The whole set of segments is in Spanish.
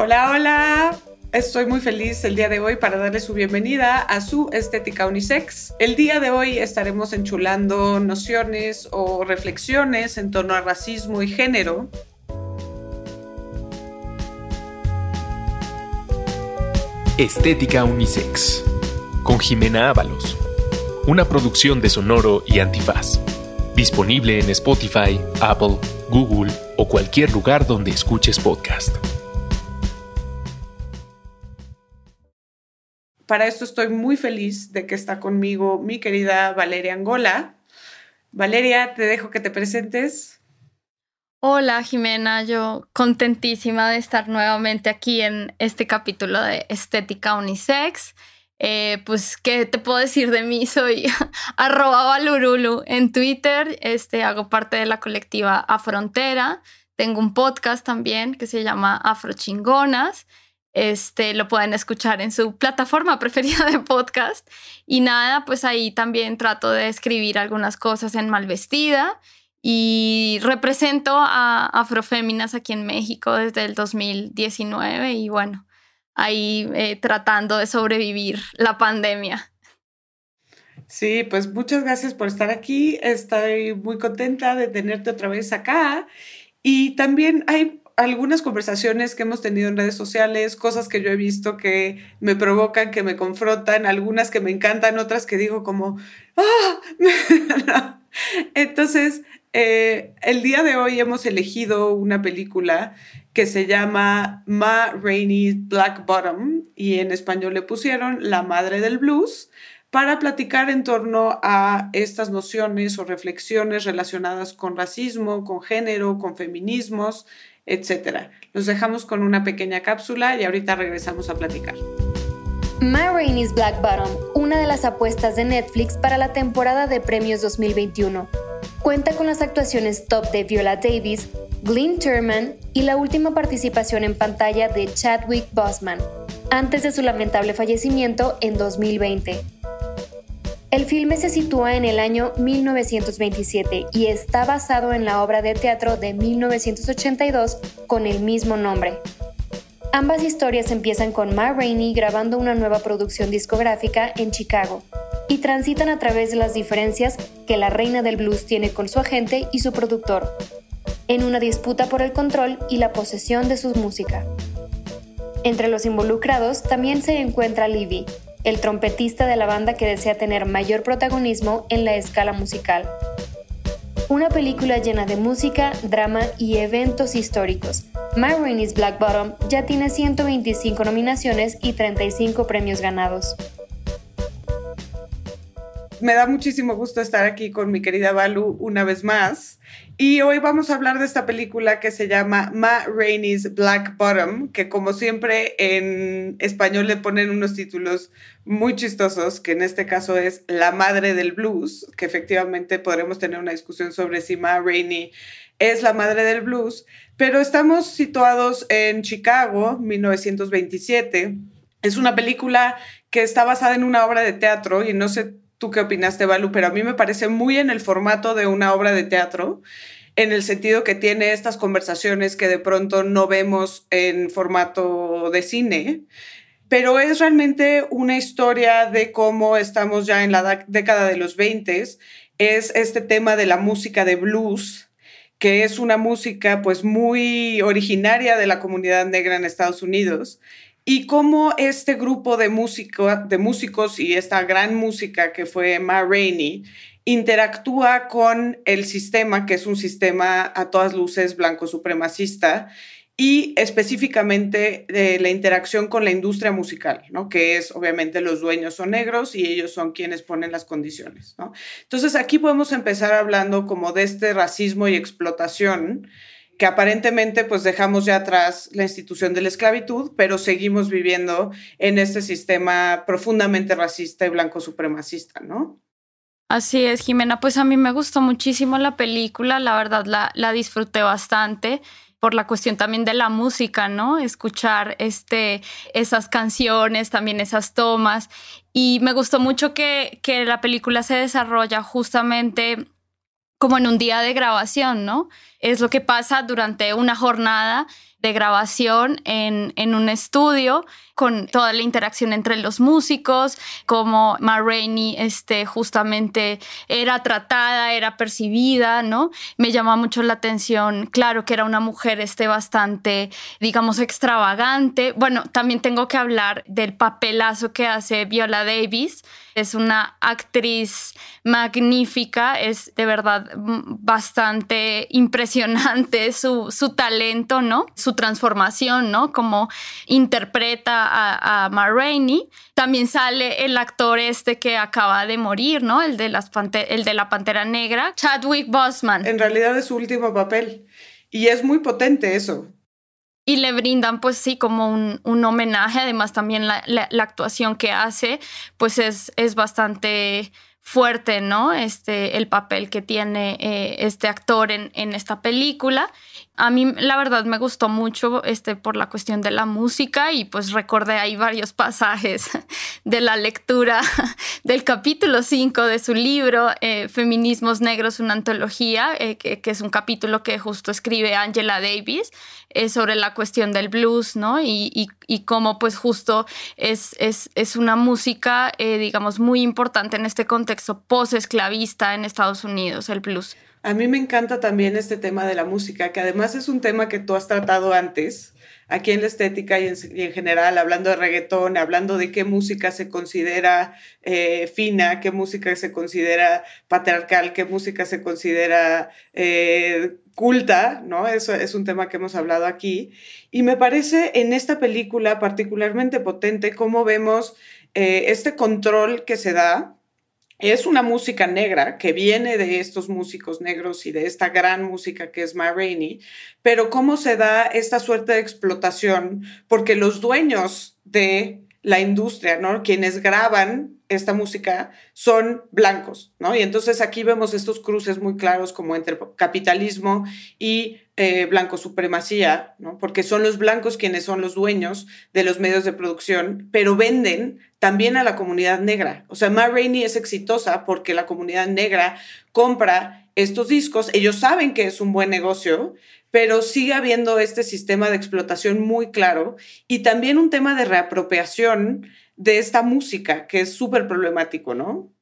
Hola, hola. Estoy muy feliz el día de hoy para darle su bienvenida a su Estética Unisex. El día de hoy estaremos enchulando nociones o reflexiones en torno a racismo y género. Estética Unisex con Jimena Ábalos. Una producción de Sonoro y Antifaz. Disponible en Spotify, Apple, Google o cualquier lugar donde escuches podcast. Para esto estoy muy feliz de que está conmigo mi querida Valeria Angola. Valeria, te dejo que te presentes. Hola Jimena, yo contentísima de estar nuevamente aquí en este capítulo de Estética Unisex. Eh, pues, ¿qué te puedo decir de mí? Soy arroba valurulu en Twitter, este, hago parte de la colectiva Afrontera, tengo un podcast también que se llama Afrochingonas este, lo pueden escuchar en su plataforma preferida de podcast. Y nada, pues ahí también trato de escribir algunas cosas en Malvestida y represento a Afroféminas aquí en México desde el 2019 y bueno, ahí eh, tratando de sobrevivir la pandemia. Sí, pues muchas gracias por estar aquí. Estoy muy contenta de tenerte otra vez acá. Y también hay algunas conversaciones que hemos tenido en redes sociales, cosas que yo he visto que me provocan, que me confrontan, algunas que me encantan, otras que digo como, ¡ah! Entonces, eh, el día de hoy hemos elegido una película que se llama Ma Rainey's Black Bottom y en español le pusieron La Madre del Blues para platicar en torno a estas nociones o reflexiones relacionadas con racismo, con género, con feminismos, etcétera. Los dejamos con una pequeña cápsula y ahorita regresamos a platicar. My Rainey's Black Bottom, una de las apuestas de Netflix para la temporada de premios 2021. Cuenta con las actuaciones top de Viola Davis, Glenn Turman y la última participación en pantalla de Chadwick Boseman, antes de su lamentable fallecimiento en 2020. El filme se sitúa en el año 1927 y está basado en la obra de teatro de 1982 con el mismo nombre. Ambas historias empiezan con Ma Rainey grabando una nueva producción discográfica en Chicago y transitan a través de las diferencias que la reina del blues tiene con su agente y su productor, en una disputa por el control y la posesión de su música. Entre los involucrados también se encuentra Livy, el trompetista de la banda que desea tener mayor protagonismo en la escala musical. Una película llena de música, drama y eventos históricos. My Rainey's Black Bottom ya tiene 125 nominaciones y 35 premios ganados. Me da muchísimo gusto estar aquí con mi querida Balu una vez más. Y hoy vamos a hablar de esta película que se llama Ma Rainey's Black Bottom, que como siempre en español le ponen unos títulos muy chistosos, que en este caso es La Madre del Blues, que efectivamente podremos tener una discusión sobre si Ma Rainey es la madre del blues, pero estamos situados en Chicago, 1927. Es una película que está basada en una obra de teatro y no sé tú qué opinaste, Balu, pero a mí me parece muy en el formato de una obra de teatro, en el sentido que tiene estas conversaciones que de pronto no vemos en formato de cine, pero es realmente una historia de cómo estamos ya en la década de los 20, es este tema de la música de blues, que es una música pues muy originaria de la comunidad negra en Estados Unidos y cómo este grupo de, músico, de músicos y esta gran música que fue Ma Rainey interactúa con el sistema, que es un sistema a todas luces blanco supremacista, y específicamente de la interacción con la industria musical, ¿no? que es obviamente los dueños son negros y ellos son quienes ponen las condiciones. ¿no? Entonces aquí podemos empezar hablando como de este racismo y explotación que aparentemente pues dejamos ya atrás la institución de la esclavitud, pero seguimos viviendo en este sistema profundamente racista y blanco supremacista, ¿no? Así es, Jimena. Pues a mí me gustó muchísimo la película, la verdad la, la disfruté bastante por la cuestión también de la música, ¿no? Escuchar este, esas canciones, también esas tomas. Y me gustó mucho que, que la película se desarrolla justamente como en un día de grabación, ¿no? Es lo que pasa durante una jornada de grabación en, en un estudio con toda la interacción entre los músicos, como Ma Rainey este, justamente era tratada, era percibida, ¿no? Me llama mucho la atención, claro que era una mujer este, bastante, digamos, extravagante. Bueno, también tengo que hablar del papelazo que hace Viola Davis. Es una actriz magnífica, es de verdad bastante impresionante su, su talento, ¿no? Su transformación, ¿no? Como interpreta a, a. También sale el actor este que acaba de morir, ¿no? El de, las el de la Pantera Negra, Chadwick Boseman. En realidad es su último papel. Y es muy potente eso. Y le brindan, pues sí, como un, un homenaje. Además, también la, la, actuación que hace, pues es, es bastante fuerte, ¿no? Este, el papel que tiene eh, este actor en, en esta película. A mí la verdad me gustó mucho este, por la cuestión de la música y pues recordé ahí varios pasajes de la lectura del capítulo 5 de su libro eh, Feminismos Negros, una antología, eh, que, es un capítulo que justo escribe Angela Davis eh, sobre la cuestión del blues, ¿no? Y, y, y cómo pues justo es, es, es una música, digamos, muy importante en este contexto post-esclavista en Estados Unidos, el blues. A mí me encanta también este tema de la música, que además es un tema que tú has tratado antes, aquí en la estética y en, general, hablando de reggaetón, hablando de qué música se considera eh, fina, qué música se considera patriarcal, qué música se considera eh, culta, ¿no? Eso es un tema que hemos hablado aquí. Y me parece en esta película particularmente potente cómo vemos eh, este control que se da es una música negra que viene de estos músicos negros y de esta gran música que es Ma Rainey, pero cómo se da esta suerte de explotación, porque los dueños de la industria, ¿no? Quienes graban esta música son blancos, ¿no? Y entonces aquí vemos estos cruces muy claros como entre capitalismo y eh, blanco supremacía, ¿no? Porque son los blancos quienes son los dueños de los medios de producción, pero venden también a la comunidad negra. O sea, Ma Rainey es exitosa porque la comunidad negra compra estos discos, ellos saben que es un buen negocio, pero sigue habiendo este sistema de explotación muy claro y también un tema de reapropiación de esta música que es súper problemático, ¿no?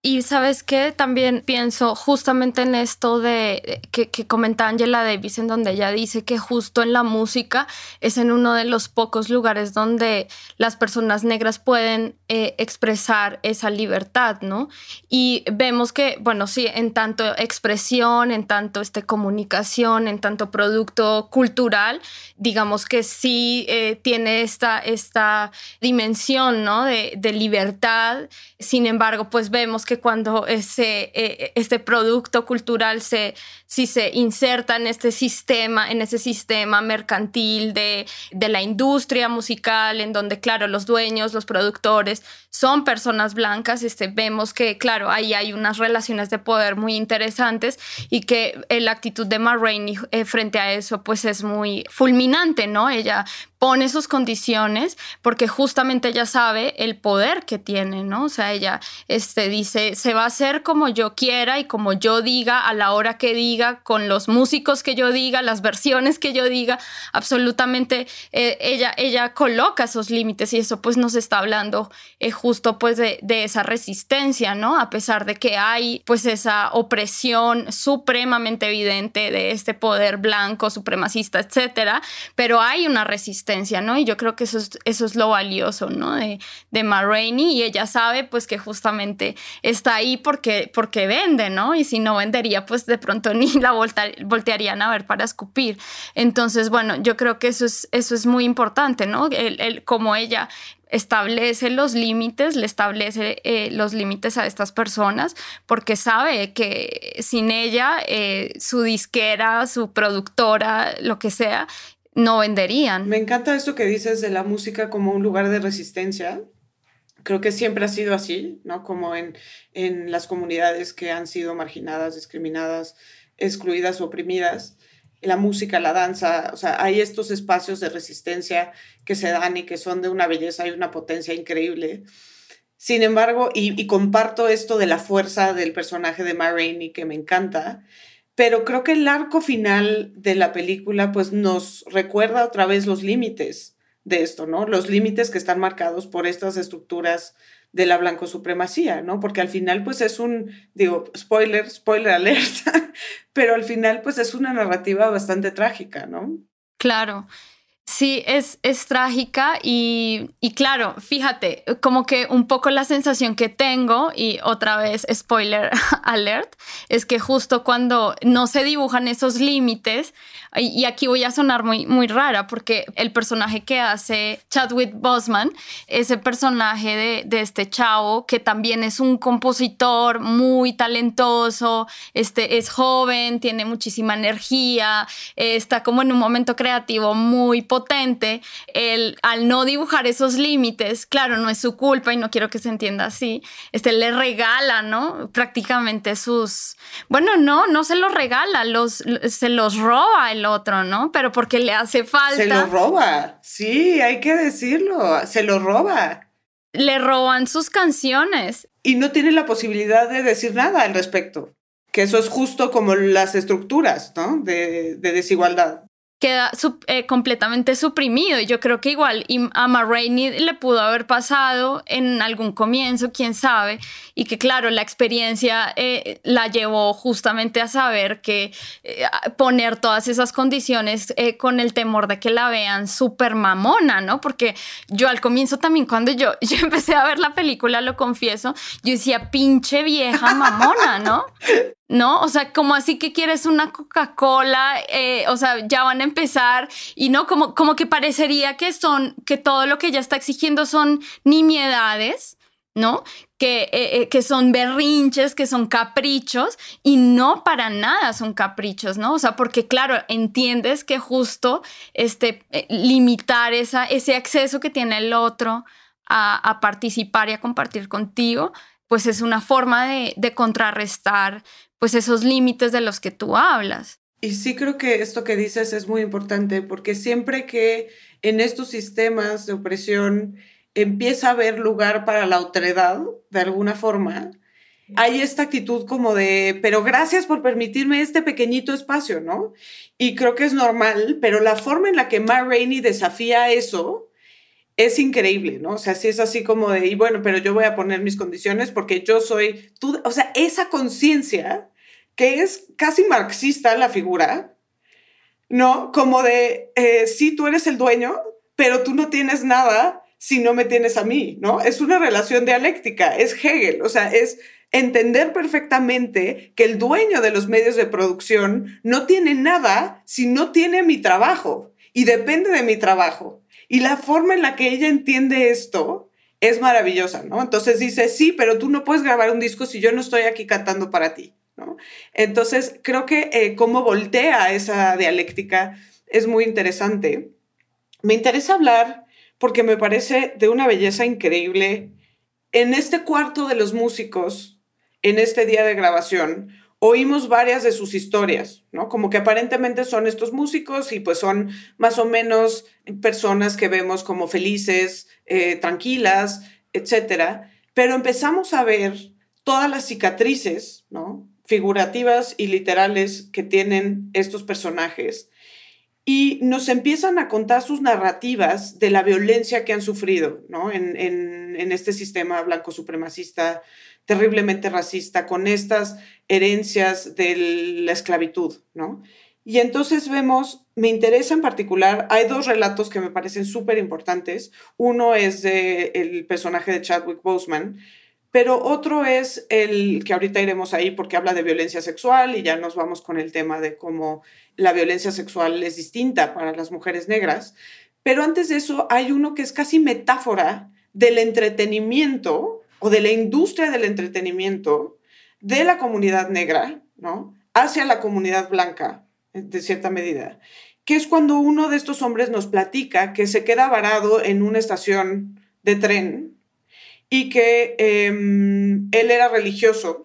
Y sabes qué, también pienso justamente en esto de que, que, comenta Angela Davis, en donde ella dice que justo en la música es en uno de los pocos lugares donde las personas negras pueden eh, expresar esa libertad, ¿no? Y vemos que, bueno, sí, en tanto expresión, en tanto este, comunicación, en tanto producto cultural, digamos que sí eh, tiene esta, esta dimensión, ¿no? De, de libertad. Sin embargo, pues vemos que cuando ese, eh, este producto cultural se, si se inserta en este sistema, en ese sistema mercantil de, de la industria musical, en donde, claro, los dueños, los productores son personas blancas, este, vemos que, claro, ahí hay unas relaciones de poder muy interesantes y que la actitud de Ma Rainey eh, frente a eso, pues es muy fulminante, ¿no? Ella pone sus condiciones porque justamente ella sabe el poder que tiene, ¿no? O sea, ella este, dice, se va a hacer como yo quiera y como yo diga, a la hora que diga, con los músicos que yo diga, las versiones que yo diga, absolutamente eh, ella, ella coloca esos límites y eso pues nos está hablando eh, justo pues de, de, esa resistencia, ¿no? A pesar de que hay pues esa opresión supremamente evidente de este poder blanco, supremacista, etcétera, pero hay una resistencia ¿no? Y yo creo que eso es, eso es lo valioso, ¿no? De, de Ma Rainey y ella sabe pues que justamente está ahí porque, porque vende, ¿no? Y si no vendería, pues de pronto ni la volta, voltearían a ver para escupir. Entonces, bueno, yo creo que eso es, eso es muy importante, ¿no? El, el, como ella establece los límites, le establece eh, los límites a estas personas porque sabe que sin ella, eh, su disquera, su productora, lo que sea, no venderían. Me encanta esto que dices de la música como un lugar de resistencia. Creo que siempre ha sido así, ¿no? Como en, en las comunidades que han sido marginadas, discriminadas, excluidas, oprimidas. La música, la danza, o sea, hay estos espacios de resistencia que se dan y que son de una belleza y una potencia increíble. Sin embargo, y, y comparto esto de la fuerza del personaje de Ma Rainey que me encanta, pero creo que el arco final de la película pues nos recuerda otra vez los límites de esto, ¿no? Los límites que están marcados por estas estructuras de la blanco supremacía, ¿no? Porque al final pues es un, digo, spoiler, spoiler alert, pero al final pues es una narrativa bastante trágica, ¿no? Claro. Sí, es, es trágica y, y, claro, fíjate, como que un poco la sensación que tengo, y otra vez spoiler alert, es que justo cuando no se dibujan esos límites, y, aquí voy a sonar muy, muy rara, porque el personaje que hace Chadwick Boseman, ese personaje de, de este chavo, que también es un compositor muy talentoso, este, es joven, tiene muchísima energía, está como en un momento creativo muy potente, potente, el, al no dibujar esos límites, claro, no es su culpa y no quiero que se entienda así, este le regala, ¿no? Prácticamente sus, bueno, no, no se los regala, los, se los roba el otro, ¿no? Pero porque le hace falta. Se los roba, sí, hay que decirlo, se lo roba. Le roban sus canciones. Y no tiene la posibilidad de decir nada al respecto que eso es justo como las estructuras ¿no? de, de, desigualdad queda eh, completamente suprimido. Y yo creo que igual a Ma le pudo haber pasado en algún comienzo, quién sabe, y que claro, la experiencia eh, la llevó justamente a saber que eh, poner todas esas condiciones con el temor de que la vean súper mamona, ¿no? Porque yo al comienzo también, cuando yo, yo empecé a ver la película, lo confieso, yo decía, pinche vieja mamona, ¿no? ¿no? O sea, como así que quieres una Coca-Cola, o sea, ya van a empezar y no, como, como que parecería que son, que todo lo que ella está exigiendo son nimiedades, ¿no? Que, eh, eh, que son berrinches, que son caprichos y no para nada son caprichos, ¿no? O sea, porque claro, entiendes que justo este, limitar esa, ese acceso que tiene el otro a, a participar y a compartir contigo, pues es una forma de, de contrarrestar pues esos límites de los que tú hablas. Y sí creo que esto que dices es muy importante porque siempre que en estos sistemas de opresión empieza a haber lugar para la otredad, de alguna forma, hay esta actitud como de, pero gracias por permitirme este pequeñito espacio, ¿no? Y creo que es normal, pero la forma en la que Ma Rainey desafía eso es increíble, ¿no? O sea, sí es así como de, y bueno, pero yo voy a poner mis condiciones porque yo soy, tú, o sea, esa conciencia que es casi marxista la figura, ¿no? Como de, eh, sí, tú eres el dueño, pero tú no tienes nada si no me tienes a mí, ¿no? Es una relación dialéctica, es Hegel, o sea, es entender perfectamente que el dueño de los medios de producción no tiene nada si no tiene mi trabajo y depende de mi trabajo. Y la forma en la que ella entiende esto es maravillosa, ¿no? Entonces dice, sí, pero tú no puedes grabar un disco si yo no estoy aquí cantando para ti. Entonces, creo que eh, cómo voltea esa dialéctica es muy interesante. Me interesa hablar porque me parece de una belleza increíble. En este cuarto de los músicos, en este día de grabación, oímos varias de sus historias, ¿no? Como que aparentemente son estos músicos y pues son más o menos personas que vemos como felices, eh, tranquilas, etcétera. Pero empezamos a ver todas las cicatrices, ¿no? Figurativas y literales que tienen estos personajes y nos empiezan a contar sus narrativas de la violencia que han sufrido ¿no? en, en, este sistema blanco supremacista terriblemente racista, con estas herencias de la esclavitud, ¿no? Y entonces vemos, me interesa en particular, hay dos relatos que me parecen súper importantes. Uno es del el personaje de Chadwick Boseman, pero otro es el que ahorita iremos ahí porque habla de violencia sexual y ya nos vamos con el tema de cómo la violencia sexual es distinta para las mujeres negras. Pero antes de eso hay uno que es casi metáfora del entretenimiento o de la industria del entretenimiento de la comunidad negra, ¿no? Hacia la comunidad blanca, de cierta medida, que es cuando uno de estos hombres nos platica que se queda varado en una estación de tren y que em, él era religioso.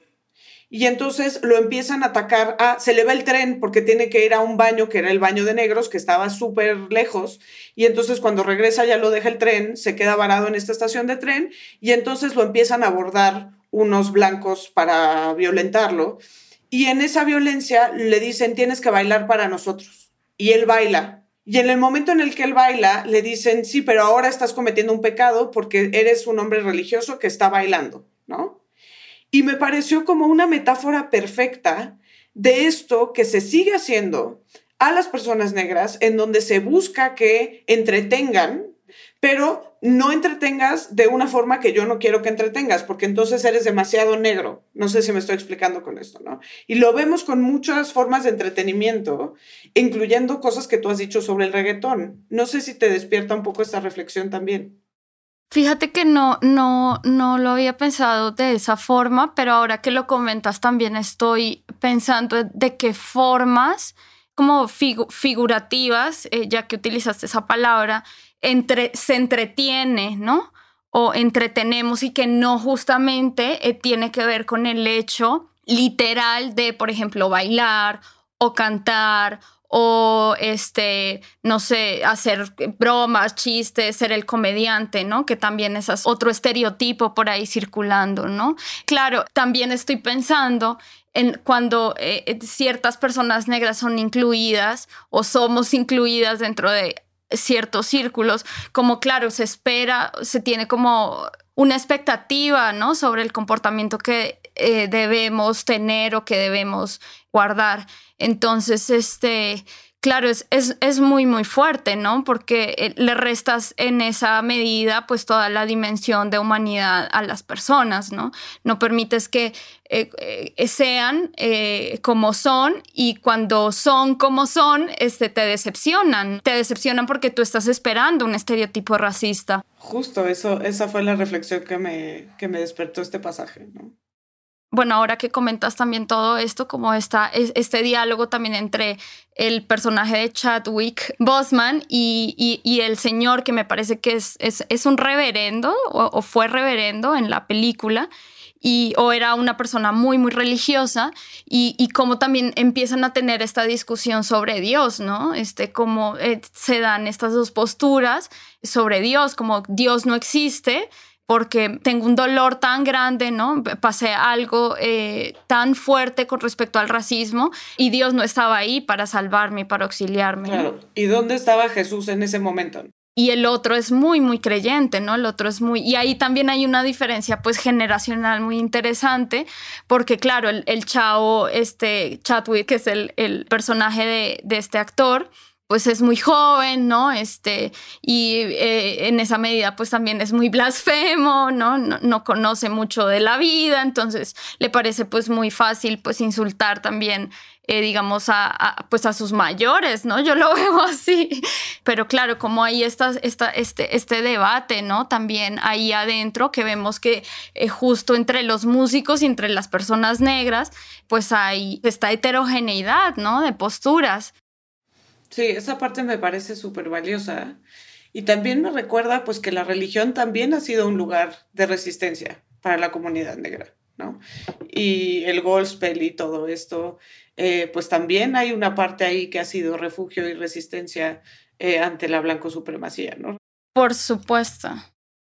Y entonces lo empiezan a atacar. Ah, se le va el tren porque tiene que ir a un baño que era el baño de negros, que estaba súper lejos. Y entonces cuando regresa ya lo deja el tren, se queda varado en esta estación de tren y entonces lo empiezan a abordar unos blancos para violentarlo. y en esa violencia le dicen, tienes que bailar para nosotros. Y él baila. Y en el momento en el que él baila, le dicen, sí, pero ahora estás cometiendo un pecado porque eres un hombre religioso que está bailando, ¿no? Y me pareció como una metáfora perfecta de esto que se sigue haciendo a las personas negras, en donde se busca que entretengan, pero no entretengas de una forma que yo no quiero que entretengas, porque entonces eres demasiado negro. No sé si me estoy explicando con esto, ¿no? Y lo vemos con muchas formas de entretenimiento, incluyendo cosas que tú has dicho sobre el reggaetón. No sé si te despierta un poco esta reflexión también. Fíjate que no, no, no lo había pensado de esa forma, pero ahora que lo comentas también estoy pensando de qué formas como figurativas, eh, ya que utilizaste esa palabra, entre, se entretiene, ¿no? O entretenemos y que no justamente eh, tiene que ver con el hecho literal de, por ejemplo, bailar o cantar o este, no sé, hacer bromas, chistes, ser el comediante, ¿no? Que también es otro estereotipo por ahí circulando, ¿no? Claro, también estoy pensando en cuando eh, eh, ciertas personas negras son incluidas o somos incluidas dentro de ciertos círculos, como claro, se espera, se tiene como una expectativa, ¿no? Sobre el comportamiento que eh, debemos tener o que debemos guardar. Entonces, este, claro, es, es, muy, muy fuerte, ¿no? Porque eh, le restas en esa medida, pues, toda la dimensión de humanidad a las personas, ¿no? No permites que eh, sean como son y cuando son como son, este, te decepcionan. Te decepcionan porque tú estás esperando un estereotipo racista. Justo, eso, esa fue la reflexión que me, que me despertó este pasaje, ¿no? Bueno, ahora que comentas también todo esto, como está este diálogo también entre el personaje de Chadwick Bosman y, el señor que me parece que es, un reverendo o, fue reverendo en la película. Y, o era una persona muy, muy religiosa, y, y cómo también empiezan a tener esta discusión sobre Dios, ¿no? Este, cómo eh, se dan estas dos posturas sobre Dios, como Dios no existe, porque tengo un dolor tan grande, ¿no? Pasé algo eh, tan fuerte con respecto al racismo y Dios no estaba ahí para salvarme, para auxiliarme. Claro. ¿Y dónde estaba Jesús en ese momento? Y el otro es muy, muy creyente, ¿no? El otro es muy... Y ahí también hay una diferencia, pues, generacional muy interesante, porque, claro, el, el chavo, este Chadwick, que es el, el personaje de, de este actor, pues es muy joven, ¿no? Este, y eh, en esa medida pues también es muy blasfemo, ¿no? ¿no? conoce mucho de la vida, entonces le parece pues muy fácil pues insultar también, eh, digamos, a, pues a sus mayores, ¿no? Yo lo veo así, pero claro, como hay esta, esta, este, este debate, ¿no? También ahí adentro que vemos que eh, justo entre los músicos y entre las personas negras, pues hay esta heterogeneidad, ¿no? De posturas. Sí, esa parte me parece súper valiosa. Y también me recuerda pues que la religión también ha sido un lugar de resistencia para la comunidad negra, ¿no? Y el gospel y todo esto, eh, pues también hay una parte ahí que ha sido refugio y resistencia eh, ante la blanco supremacía, ¿no? Por supuesto.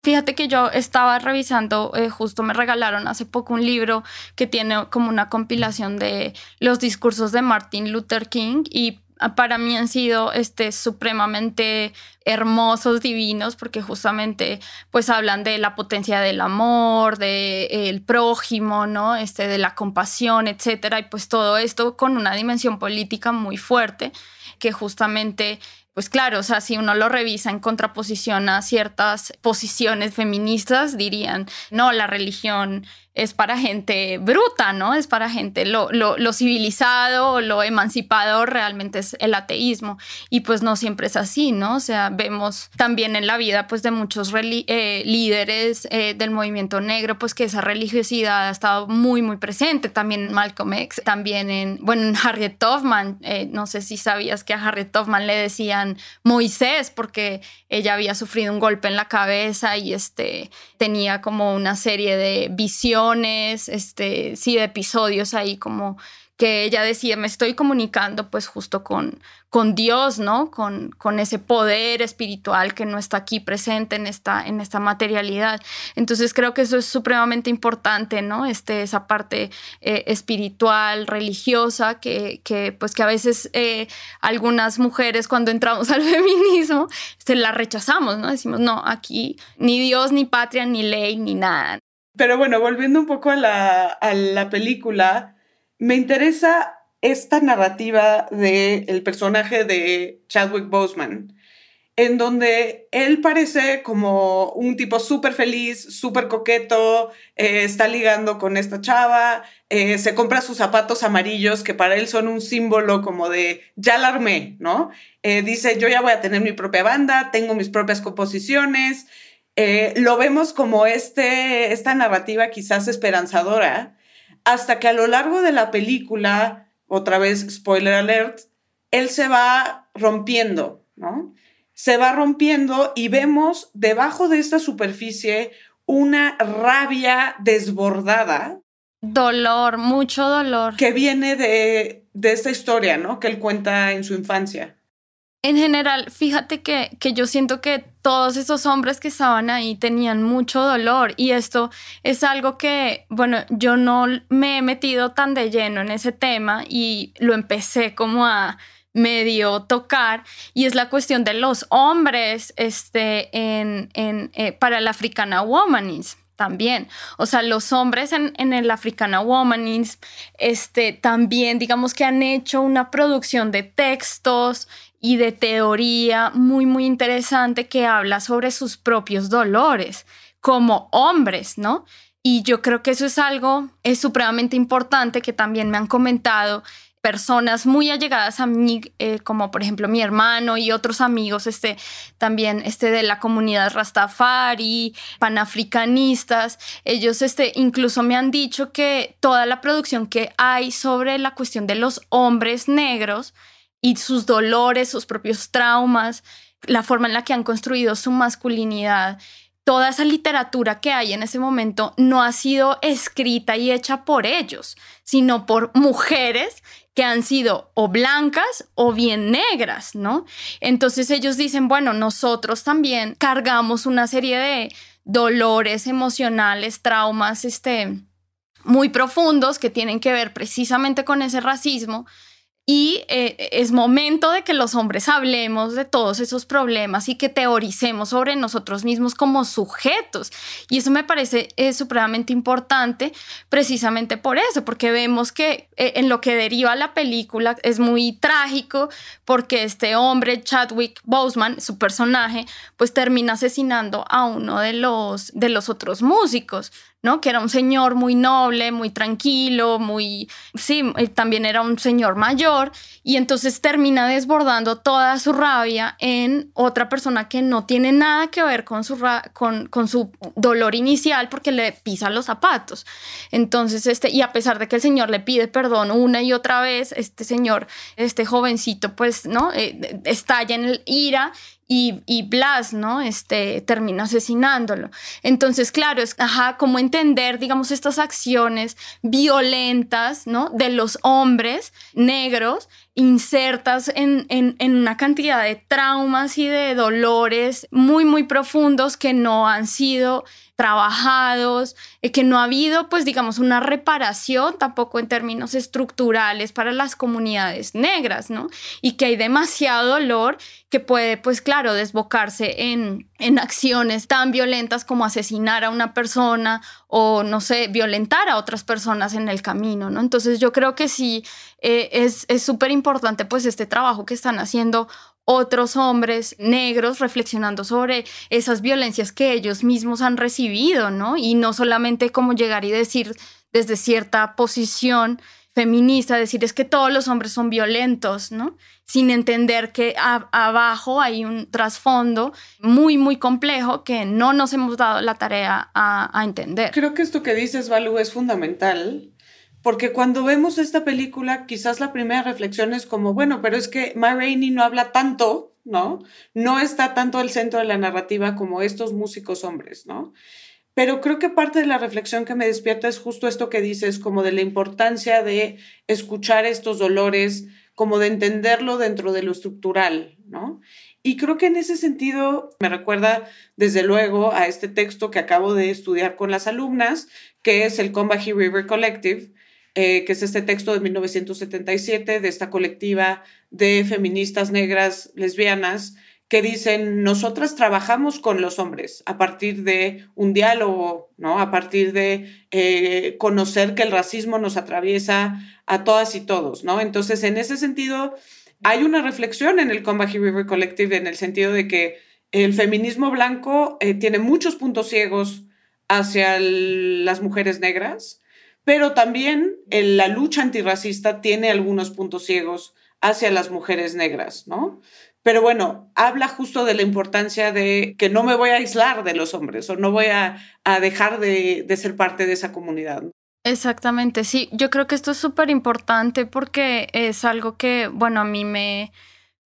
Fíjate que yo estaba revisando, eh, justo me regalaron hace poco un libro que tiene como una compilación de los discursos de Martin Luther King y para mí han sido este, supremamente hermosos, divinos, porque justamente pues hablan de la potencia del amor, del el prójimo, ¿no? Este, de la compasión, etcétera, y pues todo esto con una dimensión política muy fuerte que justamente pues claro, o sea, si uno lo revisa en contraposición a ciertas posiciones feministas, dirían, no, la religión es para gente bruta, ¿no? Es para gente lo, lo, civilizado, lo emancipado realmente es el ateísmo. Y pues no siempre es así, ¿no? O sea, vemos también en la vida pues de muchos eh, líderes eh, del movimiento negro, pues que esa religiosidad ha estado muy, muy presente. También en Malcolm X, también en, bueno, en Harriet Tubman. Eh, no sé si sabías que a Harriet Tubman le decían Moisés porque ella había sufrido un golpe en la cabeza y este, tenía como una serie de visiones visiones, este, sí, episodios ahí como que ella decía, me estoy comunicando pues justo con, con Dios, ¿no? Con, con ese poder espiritual que no está aquí presente en esta, en esta materialidad. Entonces creo que eso es supremamente importante, ¿no? Este, esa parte eh, espiritual, religiosa, que, que, pues que a veces eh, algunas mujeres cuando entramos al feminismo, se la rechazamos, ¿no? Decimos, no, aquí ni Dios, ni patria, ni ley, ni nada. Pero bueno, volviendo un poco a la, película, me interesa esta narrativa del personaje de Chadwick Boseman, en donde él parece como un tipo súper feliz, súper coqueto, eh, está ligando con esta chava, eh, se compra sus zapatos amarillos que para él son un símbolo como de ya la armé, ¿no? Eh, dice, yo ya voy a tener mi propia banda, tengo mis propias composiciones. Lo vemos como este, esta narrativa quizás esperanzadora, hasta que a lo largo de la película, otra vez spoiler alert, él se va rompiendo, ¿no? Se va rompiendo y vemos debajo de esta superficie una rabia desbordada. Dolor, mucho dolor. Que viene de, de esta historia, ¿no? Que él cuenta en su infancia. En general, fíjate que, que, yo siento que todos esos hombres que estaban ahí tenían mucho dolor y esto es algo que, bueno, yo no me he metido tan de lleno en ese tema y lo empecé como a medio tocar y es la cuestión de los hombres este, en, en, eh, para el Africana Womanism también. O sea, los hombres en, en, el Africana Womanism este, también, digamos que han hecho una producción de textos y de teoría muy, muy interesante que habla sobre sus propios dolores como hombres, ¿no? Y yo creo que eso es algo, es supremamente importante que también me han comentado personas muy allegadas a mí, eh, como por ejemplo mi hermano y otros amigos, este, también este, de la comunidad Rastafari, panafricanistas, ellos este, incluso me han dicho que toda la producción que hay sobre la cuestión de los hombres negros, y sus dolores, sus propios traumas, la forma en la que han construido su masculinidad. Toda esa literatura que hay en ese momento no ha sido escrita y hecha por ellos, sino por mujeres que han sido o blancas o bien negras, ¿no? Entonces ellos dicen, bueno, nosotros también cargamos una serie de dolores emocionales, traumas, este, muy profundos que tienen que ver precisamente con ese racismo, y eh, es momento de que los hombres hablemos de todos esos problemas y que teoricemos sobre nosotros mismos como sujetos. Y eso me parece es supremamente importante precisamente por eso, porque vemos que eh, en lo que deriva la película es muy trágico porque este hombre, Chadwick Boseman, su personaje, pues termina asesinando a uno de los, de los otros músicos. ¿No? Que era un señor muy noble, muy tranquilo, muy, sí, también era un señor mayor y entonces termina desbordando toda su rabia en otra persona que no tiene nada que ver con su, con, con su dolor inicial porque le pisa los zapatos. Entonces, este, y a pesar de que el señor le pide perdón una y otra vez, este señor, este jovencito, pues, ¿no? Eh, estalla en el ira y, Blas, ¿no? Este, termina asesinándolo. Entonces, claro, es, ajá, como entender, digamos, estas acciones violentas, ¿no? De los hombres negros insertas en, en, en, una cantidad de traumas y de dolores muy, muy profundos que no han sido trabajados, eh, que no ha habido, pues digamos, una reparación tampoco en términos estructurales para las comunidades negras, ¿no? Y que hay demasiado dolor que puede, pues claro, desbocarse en, en acciones tan violentas como asesinar a una persona o, no sé, violentar a otras personas en el camino, ¿no? Entonces yo creo que sí eh, es súper importante, pues, este trabajo que están haciendo otros hombres negros reflexionando sobre esas violencias que ellos mismos han recibido, ¿no? Y no solamente como llegar y decir desde cierta posición feminista, decir es que todos los hombres son violentos, ¿no? Sin entender que abajo hay un trasfondo muy, muy complejo que no nos hemos dado la tarea a, entender. Creo que esto que dices, Balu, es fundamental porque cuando vemos esta película, quizás la primera reflexión es como, bueno, pero es que Ma Rainey no habla tanto, ¿no? No está tanto al centro de la narrativa como estos músicos hombres, ¿no? pero creo que parte de la reflexión que me despierta es justo esto que dices, como de la importancia de escuchar estos dolores, como de entenderlo dentro de lo estructural, ¿no? Y creo que en ese sentido me recuerda desde luego a este texto que acabo de estudiar con las alumnas, que es el Combahee River Collective, eh, que es este texto de 1977 de esta colectiva de feministas negras lesbianas que dicen, nosotras trabajamos con los hombres a partir de un diálogo, ¿no? A partir de eh, conocer que el racismo nos atraviesa a todas y todos, ¿no? Entonces, en ese sentido, hay una reflexión en el Combahee River Collective en el sentido de que el feminismo blanco eh, tiene muchos puntos ciegos hacia las mujeres negras, pero también la lucha antirracista tiene algunos puntos ciegos hacia las mujeres negras, ¿no? Pero bueno, habla justo de la importancia de que no me voy a aislar de los hombres o no voy a, dejar de, de, ser parte de esa comunidad. Exactamente, sí, yo creo que esto es súper importante porque es algo que, bueno, a mí me,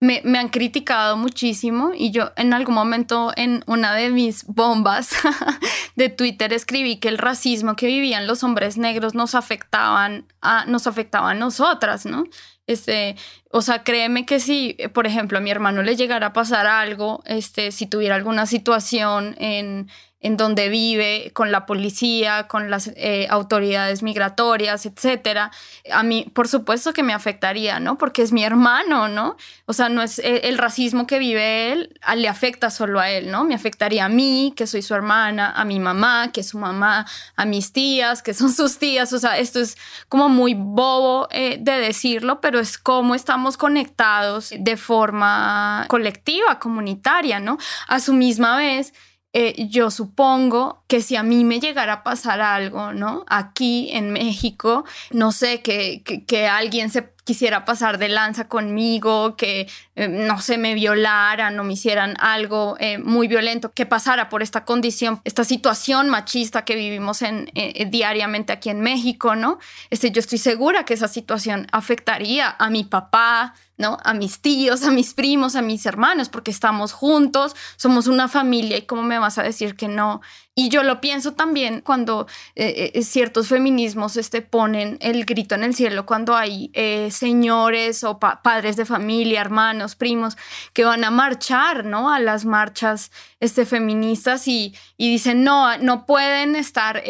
me, han criticado muchísimo y yo en algún momento en una de mis bombas de Twitter escribí que el racismo que vivían los hombres negros nos afectaban a, nos afectaba a nosotras, ¿no? Este, o sea, créeme que si, por ejemplo, a mi hermano le llegara a pasar algo, este, si tuviera alguna situación en, en donde vive, con la policía, con las eh, autoridades migratorias, etcétera, a mí, por supuesto que me afectaría, ¿no? Porque es mi hermano, ¿no? O sea, no es el, el, racismo que vive él, le afecta solo a él, ¿no? Me afectaría a mí, que soy su hermana, a mi mamá, que es su mamá, a mis tías, que son sus tías. O sea, esto es como muy bobo eh, de decirlo, pero es como estamos conectados de forma colectiva, comunitaria, ¿no? A su misma vez eh, yo supongo que si a mí me llegara a pasar algo, ¿no? Aquí en México, no sé, que, que, alguien se quisiera pasar de lanza conmigo, que eh, no se me violaran o me hicieran algo eh, muy violento, que pasara por esta condición, esta situación machista que vivimos en, diariamente aquí en México, ¿no? Este, yo estoy segura que esa situación afectaría a mi papá, ¿no? A mis tíos, a mis primos, a mis hermanos, porque estamos juntos, somos una familia y cómo me vas a decir que no. Y yo lo pienso también cuando eh, eh, ciertos feminismos este, ponen el grito en el cielo, cuando hay eh, señores o padres de familia, hermanos, primos, que van a marchar, ¿no? A las marchas este, feministas y, y dicen, no, no pueden estar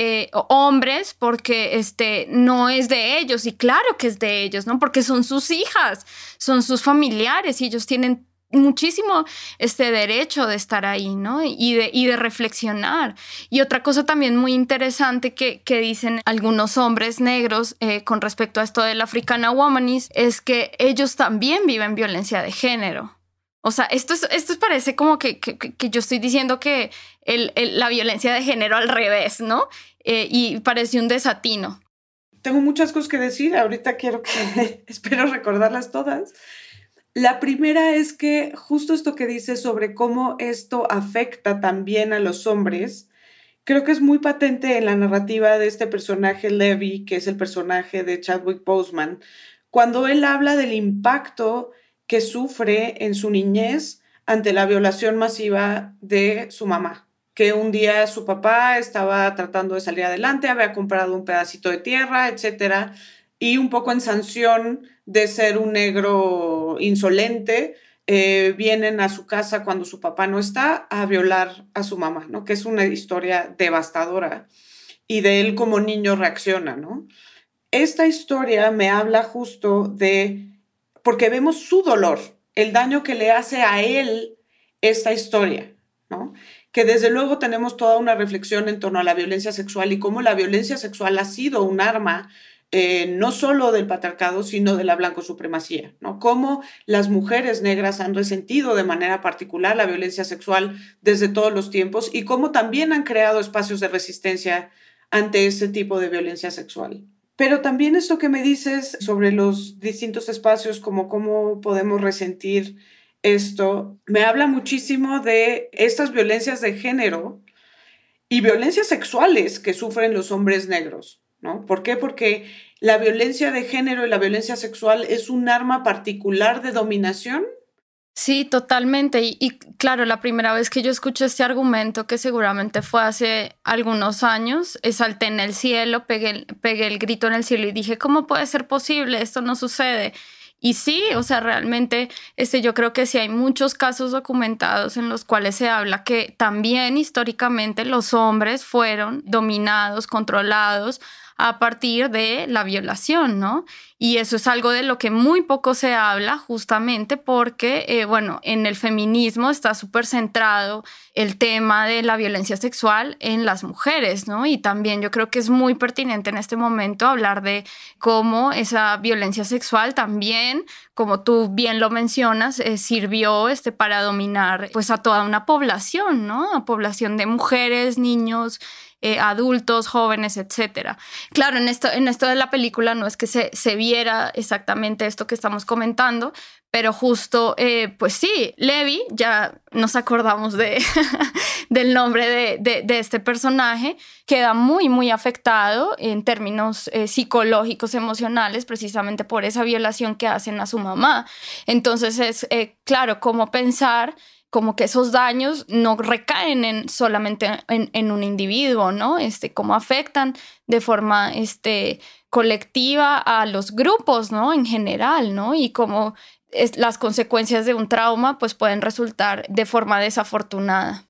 hombres porque este, no es de ellos. Y claro que es de ellos, ¿no? Porque son sus hijas, son sus familiares y ellos tienen muchísimo este derecho de estar ahí, ¿no? Y de, y de reflexionar. Y otra cosa también muy interesante que, dicen algunos hombres negros eh, con respecto a esto del Africana Womanis es que ellos también viven violencia de género. O sea, esto, es, esto parece como que, que, que yo estoy diciendo que el, la violencia de género al revés, ¿no? Eh, y parece un desatino. Tengo muchas cosas que decir, ahorita quiero que, espero recordarlas todas. La primera es que justo esto que dice sobre cómo esto afecta también a los hombres, creo que es muy patente en la narrativa de este personaje Levi, que es el personaje de Chadwick Boseman, cuando él habla del impacto que sufre en su niñez ante la violación masiva de su mamá, que un día su papá estaba tratando de salir adelante, había comprado un pedacito de tierra, etcétera, y un poco en sanción de ser un negro insolente, eh, vienen a su casa cuando su papá no está a violar a su mamá, ¿no? Que es una historia devastadora y de él como niño reacciona, ¿no? Esta historia me habla justo de, porque vemos su dolor, el daño que le hace a él esta historia, ¿no? Que desde luego tenemos toda una reflexión en torno a la violencia sexual y cómo la violencia sexual ha sido un arma eh, no solo del patriarcado, sino de la blanco supremacía, ¿no? Cómo las mujeres negras han resentido de manera particular la violencia sexual desde todos los tiempos y cómo también han creado espacios de resistencia ante ese tipo de violencia sexual. Pero también esto que me dices sobre los distintos espacios, como cómo podemos resentir esto, me habla muchísimo de estas violencias de género y violencias sexuales que sufren los hombres negros. ¿No? ¿Por qué? Porque la violencia de género y la violencia sexual es un arma particular de dominación Sí, totalmente. Y, claro, la primera vez que yo escuché este argumento, que seguramente fue hace algunos años, salté en el cielo, pegué, pegué el grito en el cielo y dije, ¿cómo puede ser posible? Esto no sucede. Y sí, o sea, realmente este, yo creo que sí hay muchos casos documentados en los cuales se habla que también históricamente los hombres fueron dominados, controlados a partir de la violación, ¿no? Y eso es algo de lo que muy poco se habla justamente porque, eh, bueno, en el feminismo está súper centrado el tema de la violencia sexual en las mujeres, ¿no? Y también yo creo que es muy pertinente en este momento hablar de cómo esa violencia sexual también, como tú bien lo mencionas, eh, sirvió este, para dominar pues a toda una población, ¿no? A población de mujeres, niños, eh, adultos, jóvenes, etcétera. Claro, en esto, en esto de la película no es que se, se viera exactamente esto que estamos comentando, pero justo, eh, pues sí, Levi, ya nos acordamos de, del nombre de, de, este personaje, queda muy, muy afectado en términos eh, psicológicos, emocionales, precisamente por esa violación que hacen a su mamá. Entonces es, claro, cómo pensar como que esos daños no recaen en, solamente en, un individuo, ¿no? Este, cómo afectan de forma este, colectiva a los grupos, ¿no? En general, ¿no? Y cómo las consecuencias de un trauma pues pueden resultar de forma desafortunada.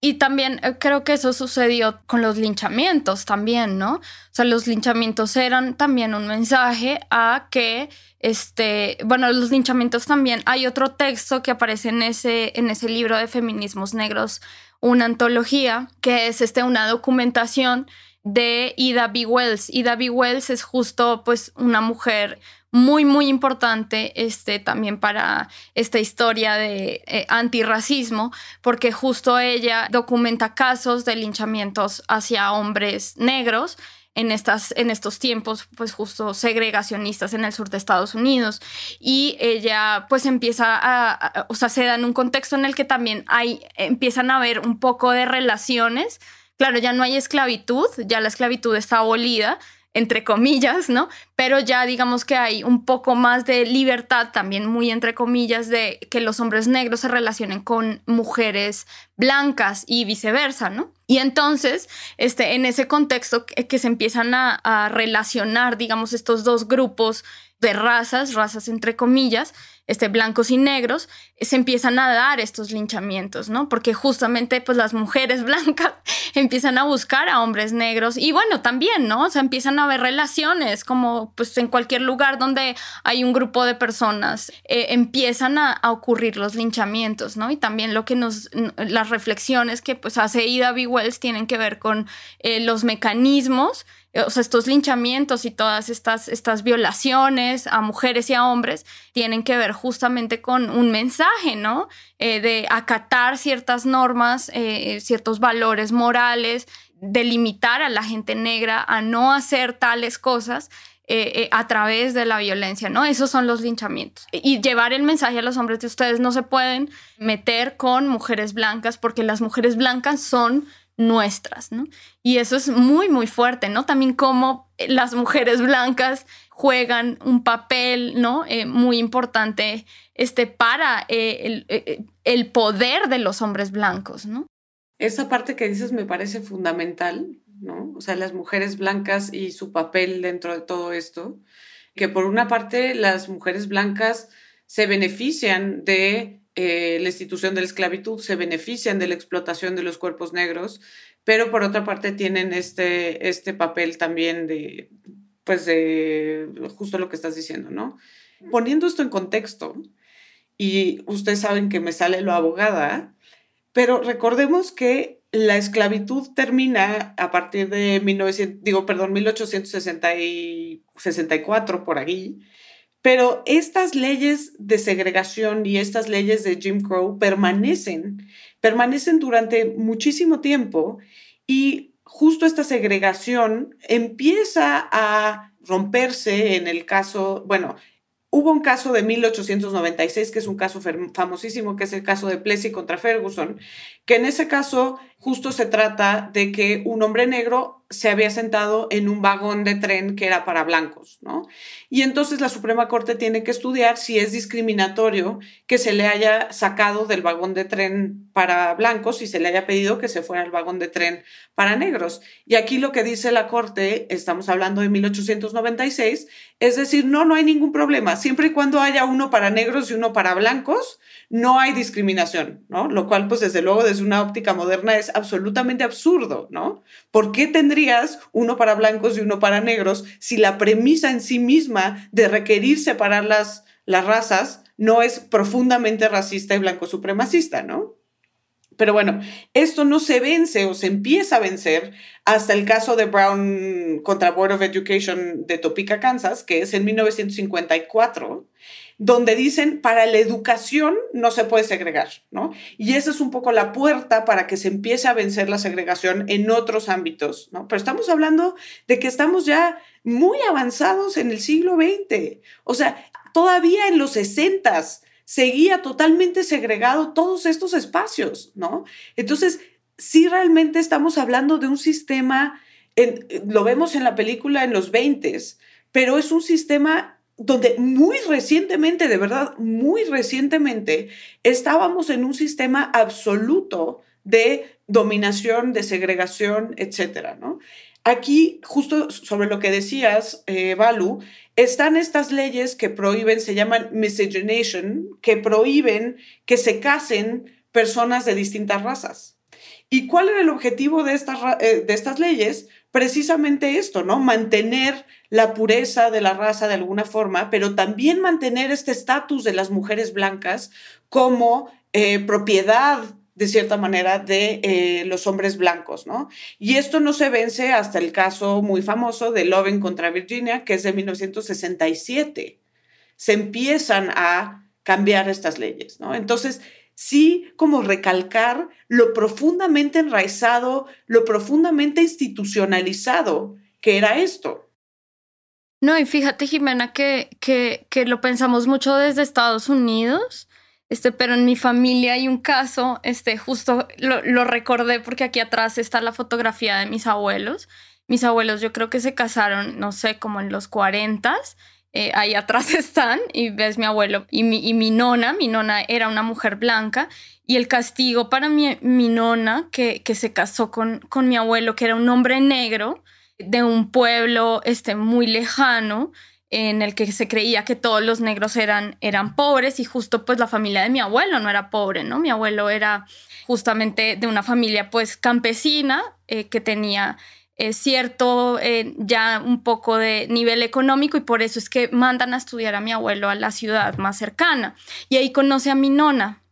Y también eh, creo que eso sucedió con los linchamientos también, ¿no? O sea, los linchamientos eran también un mensaje a que, este, bueno, los linchamientos también, hay otro texto que aparece en ese, en ese libro de feminismos negros, una antología, que es este, una documentación de Ida B. Wells. Ida B. Wells es justo pues una mujer muy, muy importante este, también para esta historia de eh, antirracismo, porque justo ella documenta casos de linchamientos hacia hombres negros en, estas, en estos tiempos, pues justo segregacionistas en el sur de Estados Unidos. Y ella pues empieza a, o sea, se da en un contexto en el que también hay, empiezan a haber un poco de relaciones. Claro, ya no hay esclavitud, ya la esclavitud está abolida, entre comillas, ¿no? Pero ya digamos que hay un poco más de libertad, también muy entre comillas, de que los hombres negros se relacionen con mujeres blancas y viceversa, ¿no? Y entonces, este, en ese contexto que, se empiezan a, a relacionar, digamos, estos dos grupos de razas, razas entre comillas, este, blancos y negros, se empiezan a dar estos linchamientos, ¿no? Porque justamente pues las mujeres blancas empiezan a buscar a hombres negros y bueno, también, ¿no? O sea, empiezan a haber relaciones como pues en cualquier lugar donde hay un grupo de personas, eh, empiezan a, ocurrir los linchamientos, ¿no? Y también lo que nos, las reflexiones que pues hace Ida B. Wells tienen que ver con eh, los mecanismos o sea, estos linchamientos y todas estas, estas violaciones a mujeres y a hombres tienen que ver justamente con un mensaje, ¿no? Eh, de acatar ciertas normas, eh, ciertos valores morales, de limitar a la gente negra a no hacer tales cosas. Eh, a través de la violencia, ¿no? Esos son los linchamientos. Y llevar el mensaje a los hombres de ustedes no se pueden meter con mujeres blancas porque las mujeres blancas son nuestras, ¿no? Y eso es muy, muy fuerte, ¿no? También cómo las mujeres blancas juegan un papel, ¿no? Eh, muy importante este, para eh, eh, el, poder de los hombres blancos, ¿no? Esa parte que dices me parece fundamental, ¿no? O sea, las mujeres blancas y su papel dentro de todo esto, que por una parte las mujeres blancas se benefician de eh, la institución de la esclavitud, se benefician de la explotación de los cuerpos negros, pero por otra parte tienen este, este papel también de, pues de justo lo que estás diciendo, ¿no? Poniendo esto en contexto, y ustedes saben que me sale lo abogada, pero recordemos que la esclavitud termina a partir de 1900, digo, perdón, 1864 por ahí, pero estas leyes de segregación y estas leyes de Jim Crow permanecen, permanecen durante muchísimo tiempo y justo esta segregación empieza a romperse en el caso, bueno, hubo un caso de 1896, que es un caso famosísimo, que es el caso de Plessy contra Ferguson, que en ese caso justo se trata de que un hombre negro se había sentado en un vagón de tren que era para blancos, ¿no? Y entonces la Suprema Corte tiene que estudiar si es discriminatorio que se le haya sacado del vagón de tren para blancos y se le haya pedido que se fuera al vagón de tren para negros. Y aquí lo que dice la Corte, estamos hablando de 1896, es decir, no, no hay ningún problema. Siempre y cuando haya uno para negros y uno para blancos, no hay discriminación, ¿no? Lo cual, pues desde luego, desde una óptica moderna es absolutamente absurdo, ¿no? ¿Por qué uno para blancos y uno para negros si la premisa en sí misma de requerir separar las, las razas no es profundamente racista y blanco supremacista, ¿no? Pero bueno, esto no se vence o se empieza a vencer hasta el caso de Brown contra Board of Education de Topeka, Kansas, que es en 1954, donde dicen para la educación no se puede segregar, ¿no? Y esa es un poco la puerta para que se empiece a vencer la segregación en otros ámbitos, ¿no? Pero estamos hablando de que estamos ya muy avanzados en el siglo XX, o sea, todavía en los 60 seguía totalmente segregado todos estos espacios, ¿no? Entonces, sí realmente estamos hablando de un sistema, lo vemos en la película en los 20, pero es un sistema donde muy recientemente, de verdad, muy recientemente, estábamos en un sistema absoluto de dominación, de segregación, etcétera, ¿no? Aquí, justo sobre lo que decías, eh, están estas leyes que prohíben, se llaman miscegenation, que prohíben que se casen personas de distintas razas. ¿Y cuál era el objetivo de estas, eh, de estas leyes? Precisamente esto, ¿no? Mantener la pureza de la raza de alguna forma, pero también mantener este estatus de las mujeres blancas como eh, propiedad de cierta manera, de eh, los hombres blancos, ¿no? Y esto no se vence hasta el caso muy famoso de Loven contra Virginia, que es de 1967. Se empiezan a cambiar estas leyes, ¿no? Entonces, sí como recalcar lo profundamente enraizado, lo profundamente institucionalizado que era esto. No, y fíjate, Jimena, que, que, que lo pensamos mucho desde Estados Unidos este, pero en mi familia hay un caso, este, justo lo, recordé porque aquí atrás está la fotografía de mis abuelos. Mis abuelos yo creo que se casaron, no sé, como en los 40. Eh, ahí atrás están y ves mi abuelo y mi, y mi nona, mi nona era una mujer blanca y el castigo para mi, mi nona que, que se casó con, con mi abuelo, que era un hombre negro de un pueblo este, muy lejano, en el que se creía que todos los negros eran, eran pobres y justo pues la familia de mi abuelo no era pobre, ¿no? Mi abuelo era justamente de una familia pues campesina eh, que tenía eh, cierto eh, ya un poco de nivel económico y por eso es que mandan a estudiar a mi abuelo a la ciudad más cercana y ahí conoce a mi nona.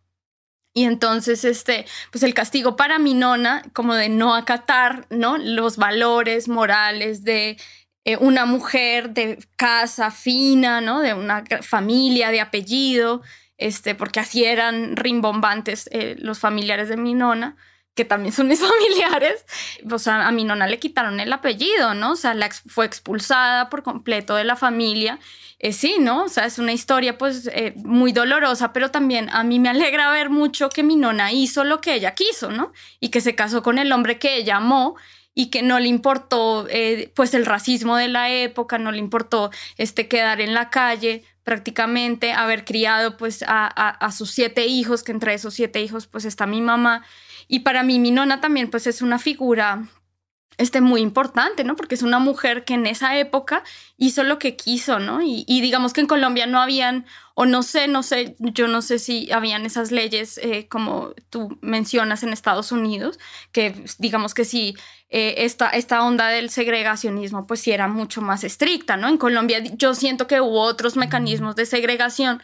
Y entonces, este, pues el castigo para mi nona, como de no acatar, ¿no? Los valores morales de eh, una mujer de casa fina, ¿no? De una familia, de apellido, este, porque así eran rimbombantes eh, los familiares de mi nona, que también son mis familiares. O sea, a mi nona le quitaron el apellido, ¿no? O sea, la fue expulsada por completo de la familia. Eh, sí, ¿no? O sea, es una historia pues muy dolorosa, pero también a mí me alegra ver mucho que mi nona hizo lo que ella quiso, ¿no? Y que se casó con el hombre que ella amó y que no le importó eh, pues el racismo de la época, no le importó este, quedar en la calle prácticamente, haber criado pues a, a, sus siete hijos, que entre esos siete hijos pues está mi mamá. Y para mí mi nona también pues es una figura este, muy importante, ¿no? Porque es una mujer que en esa época hizo lo que quiso, ¿no? Y, digamos que en Colombia no habían, o no sé, no sé, yo no sé si habían esas leyes eh, como tú mencionas en Estados Unidos, que digamos que sí, eh, esta, esta onda del segregacionismo pues sí era mucho más estricta, ¿no? En Colombia yo siento que hubo otros mecanismos de segregación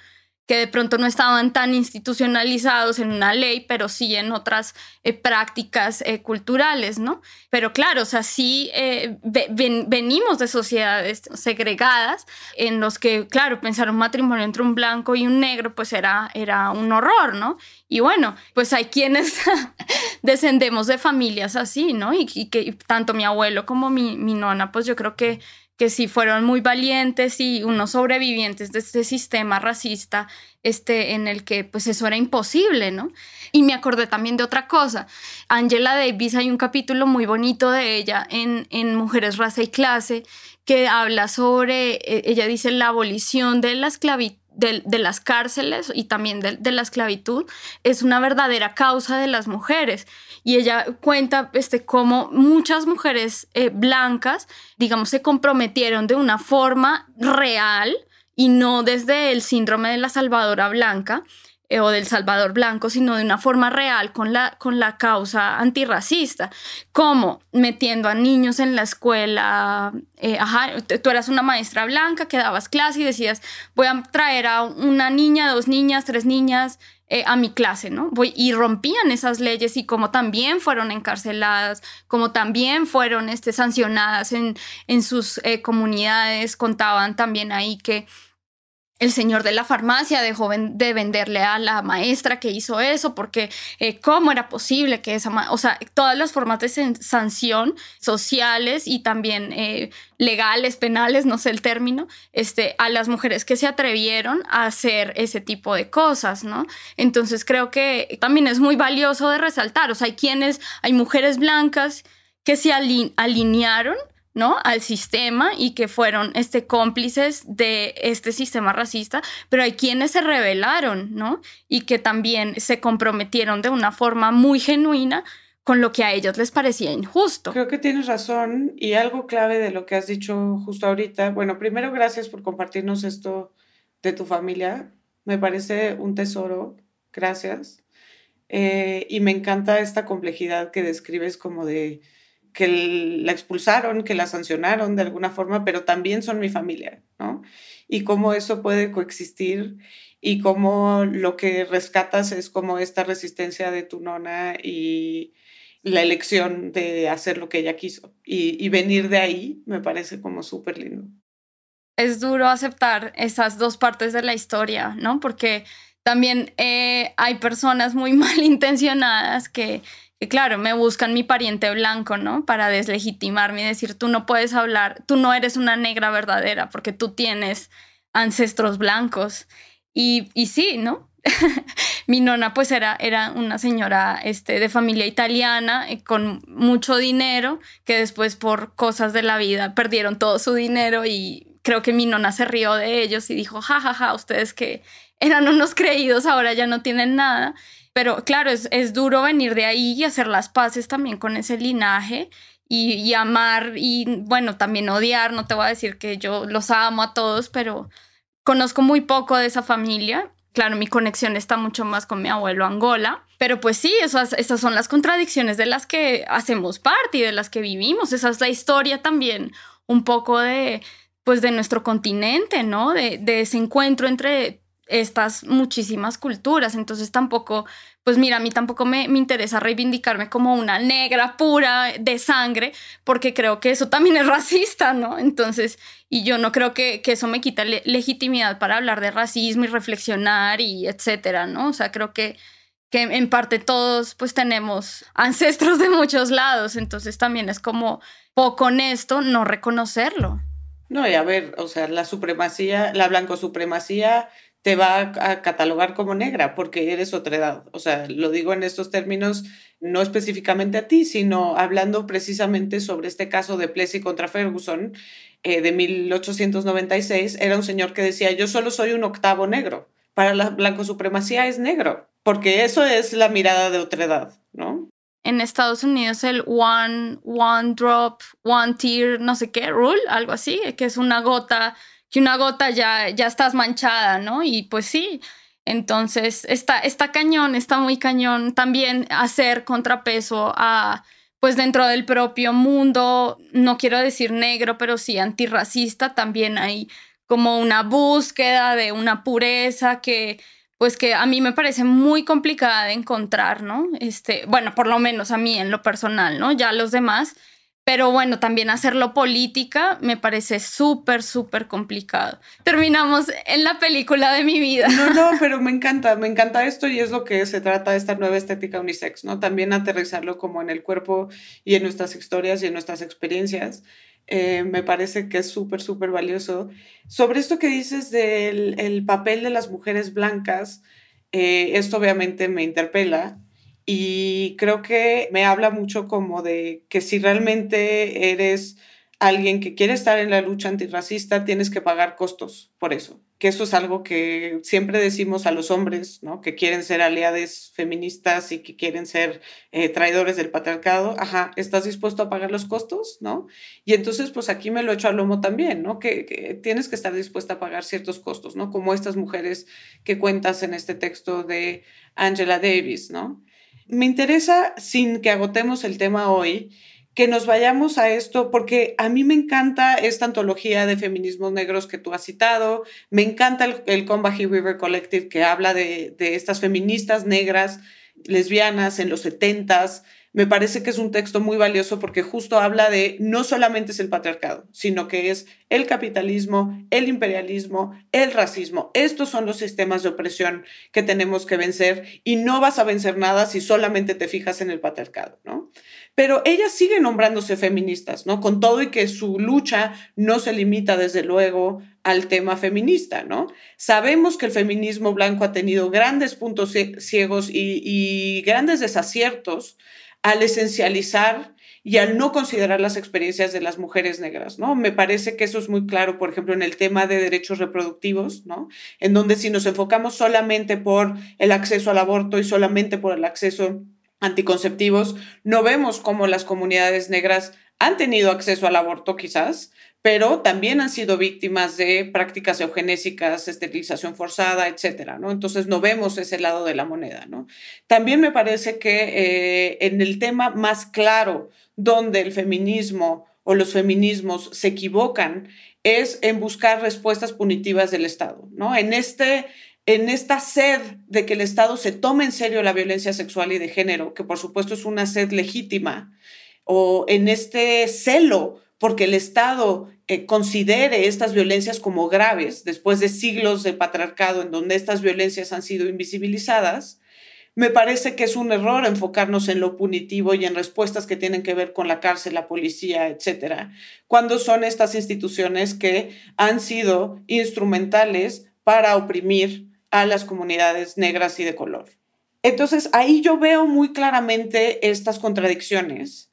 que de pronto no estaban tan institucionalizados en una ley, pero sí en otras eh, prácticas eh, culturales, ¿no? Pero claro, o sea, sí eh, venimos de sociedades segregadas en los que, claro, pensar un matrimonio entre un blanco y un negro, pues era, era un horror, ¿no? Y bueno, pues hay quienes descendemos de familias así, ¿no? Y, que tanto mi abuelo como mi, mi nona, pues yo creo que que sí fueron muy valientes y unos sobrevivientes de este sistema racista este, en el que pues eso era imposible, ¿no? Y me acordé también de otra cosa. Angela Davis, hay un capítulo muy bonito de ella en, en Mujeres, Raza y Clase que habla sobre, eh, ella dice, la abolición de la esclavitud de, las cárceles y también de, la esclavitud es una verdadera causa de las mujeres. Y ella cuenta este, cómo muchas mujeres eh, blancas, digamos, se comprometieron de una forma real y no desde el síndrome de la salvadora blanca, eh, o del Salvador Blanco, sino de una forma real con la, con la causa antirracista, como metiendo a niños en la escuela. Eh, ajá, tú eras una maestra blanca que dabas clase y decías, voy a traer a una niña, dos niñas, tres niñas. Eh, a mi clase, ¿no? Voy, y rompían esas leyes y como también fueron encarceladas, como también fueron este, sancionadas en, en sus comunidades, contaban también ahí que el señor de la farmacia dejó de venderle a la maestra que hizo eso, porque eh, cómo era posible que esa, o sea, todas las formas de sanción sociales y también eh, legales, penales, no sé el término, este, a las mujeres que se atrevieron a hacer ese tipo de cosas, ¿no? Entonces creo que también es muy valioso de resaltar, o sea, hay quienes, hay mujeres blancas que se alinearon ¿no? al sistema y que fueron este, cómplices de este sistema racista, pero hay quienes se rebelaron, ¿no? Y que también se comprometieron de una forma muy genuina con lo que a ellos les parecía injusto. Creo que tienes razón y algo clave de lo que has dicho justo ahorita. Bueno, primero gracias por compartirnos esto de tu familia. Me parece un tesoro. Gracias. Eh, y me encanta esta complejidad que describes como de que la expulsaron, que la sancionaron de alguna forma, pero también son mi familia, ¿no? Y cómo eso puede coexistir y cómo lo que rescatas es como esta resistencia de tu nona y la elección de hacer lo que ella quiso. Y, venir de ahí me parece como súper lindo. Es duro aceptar esas dos partes de la historia, ¿no? Porque también eh, hay personas muy malintencionadas que y claro, me buscan mi pariente blanco, ¿no? Para deslegitimarme y decir, tú no puedes hablar, tú no eres una negra verdadera porque tú tienes ancestros blancos. Y, y sí, ¿no? mi nona pues era, era una señora este, de familia italiana eh, con mucho dinero que después por cosas de la vida perdieron todo su dinero y creo que mi nona se rió de ellos y dijo, jajaja, ja, ja, ustedes que eran unos creídos ahora ya no tienen nada. Pero claro, es, es duro venir de ahí y hacer las paces también con ese linaje y, y, amar y bueno, también odiar. No te voy a decir que yo los amo a todos, pero conozco muy poco de esa familia. Claro, mi conexión está mucho más con mi abuelo Angola, pero pues sí, esas, esas son las contradicciones de las que hacemos parte y de las que vivimos. Esa es la historia también un poco de, pues de nuestro continente, ¿no? De, de ese encuentro entre estas muchísimas culturas. Entonces tampoco, pues mira, a mí tampoco me, me, interesa reivindicarme como una negra pura de sangre, porque creo que eso también es racista, ¿no? Entonces, y yo no creo que, que eso me quita legitimidad para hablar de racismo y reflexionar y etcétera, ¿no? O sea, creo que que en parte todos pues tenemos ancestros de muchos lados, entonces también es como poco honesto no reconocerlo. No, y a ver, o sea, la supremacía, la blanco supremacía te va a catalogar como negra porque eres otra edad. O sea, lo digo en estos términos, no específicamente a ti, sino hablando precisamente sobre este caso de Plessy contra Ferguson eh, de 1896. Era un señor que decía, yo solo soy un octavo negro. Para la blanco supremacía es negro, porque eso es la mirada de otra edad, ¿no? En Estados Unidos el one, one drop, one tear, no sé qué, rule, algo así, que es una gota que una gota ya, ya estás manchada, ¿no? Y pues sí, entonces está, está cañón, está muy cañón también hacer contrapeso a, pues dentro del propio mundo, no quiero decir negro, pero sí antirracista, también hay como una búsqueda de una pureza que pues que a mí me parece muy complicada de encontrar, ¿no? Este, bueno, por lo menos a mí en lo personal, ¿no? Ya los demás pero bueno, también hacerlo política me parece súper, súper complicado. Terminamos en la película de mi vida. No, no, pero me encanta, me encanta esto y es lo que se trata de esta nueva estética unisex, ¿no? También aterrizarlo como en el cuerpo y en nuestras historias y en nuestras experiencias. eh, me parece que es súper, súper valioso. Sobre esto que dices del el papel de las mujeres blancas, eh, esto obviamente me interpela y creo que me habla mucho como de que si realmente eres alguien que quiere estar en la lucha antirracista, tienes que pagar costos por eso. Que eso es algo que siempre decimos a los hombres, ¿no? Que quieren ser aliados feministas y que quieren ser eh, traidores del patriarcado. Ajá, ¿estás dispuesto a pagar los costos, no? Y entonces, pues aquí me lo echo al lomo también, ¿no? Que, que tienes que estar dispuesta a pagar ciertos costos, ¿no? Como estas mujeres que cuentas en este texto de Angela Davis, ¿no? Me interesa, sin que agotemos el tema hoy, que nos vayamos a esto, porque a mí me encanta esta antología de feminismos negros que tú has citado, me encanta el, el Combahee River Collective que habla de, de estas feministas negras, lesbianas en los setentas, me parece que es un texto muy valioso porque justo habla de no solamente es el patriarcado, sino que es el capitalismo, el imperialismo, el racismo. Estos son los sistemas de opresión que tenemos que vencer y no vas a vencer nada si solamente te fijas en el patriarcado, ¿no? Pero ellas siguen nombrándose feministas, ¿no? Con todo y que su lucha no se limita desde luego al tema feminista, ¿no? Sabemos que el feminismo blanco ha tenido grandes puntos ciegos y, y grandes desaciertos al esencializar y al no considerar las experiencias de las mujeres negras, ¿no? Me parece que eso es muy claro, por ejemplo, en el tema de derechos reproductivos, ¿no? En donde si nos enfocamos solamente por el acceso al aborto y solamente por el acceso anticonceptivos, no vemos cómo las comunidades negras han tenido acceso al aborto quizás, pero también han sido víctimas de prácticas eugenésicas, esterilización forzada, etcétera, ¿no? Entonces no vemos ese lado de la moneda, ¿no? También me parece que eh, en el tema más claro donde el feminismo o los feminismos se equivocan es en buscar respuestas punitivas del Estado, ¿no? En este en esta sed de que el Estado se tome en serio la violencia sexual y de género, que por supuesto es una sed legítima, o en este celo porque el Estado eh, considere estas violencias como graves, después de siglos de patriarcado en donde estas violencias han sido invisibilizadas, me parece que es un error enfocarnos en lo punitivo y en respuestas que tienen que ver con la cárcel, la policía, etcétera, cuando son estas instituciones que han sido instrumentales para oprimir a las comunidades negras y de color. Entonces, ahí yo veo muy claramente estas contradicciones,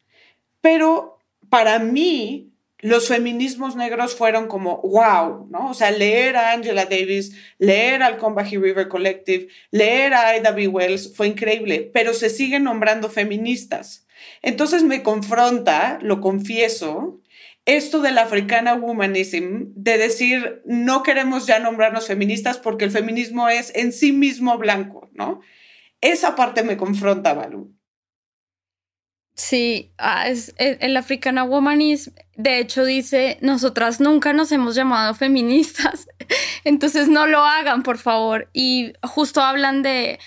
pero para mí, los feminismos negros fueron como wow, ¿no? O sea, leer a Angela Davis, leer al Combahee River Collective, leer a Ida B. Wells fue increíble, pero se siguen nombrando feministas. Entonces me confronta, lo confieso, esto del africana womanism, de decir no queremos ya nombrarnos feministas porque el feminismo es en sí mismo blanco, ¿no? Esa parte me confronta, Balu. Sí, ah, es, e, el Africana Womanism, de hecho, dice, nosotras nunca nos hemos llamado feministas, entonces no lo hagan, por favor. Y justo hablan de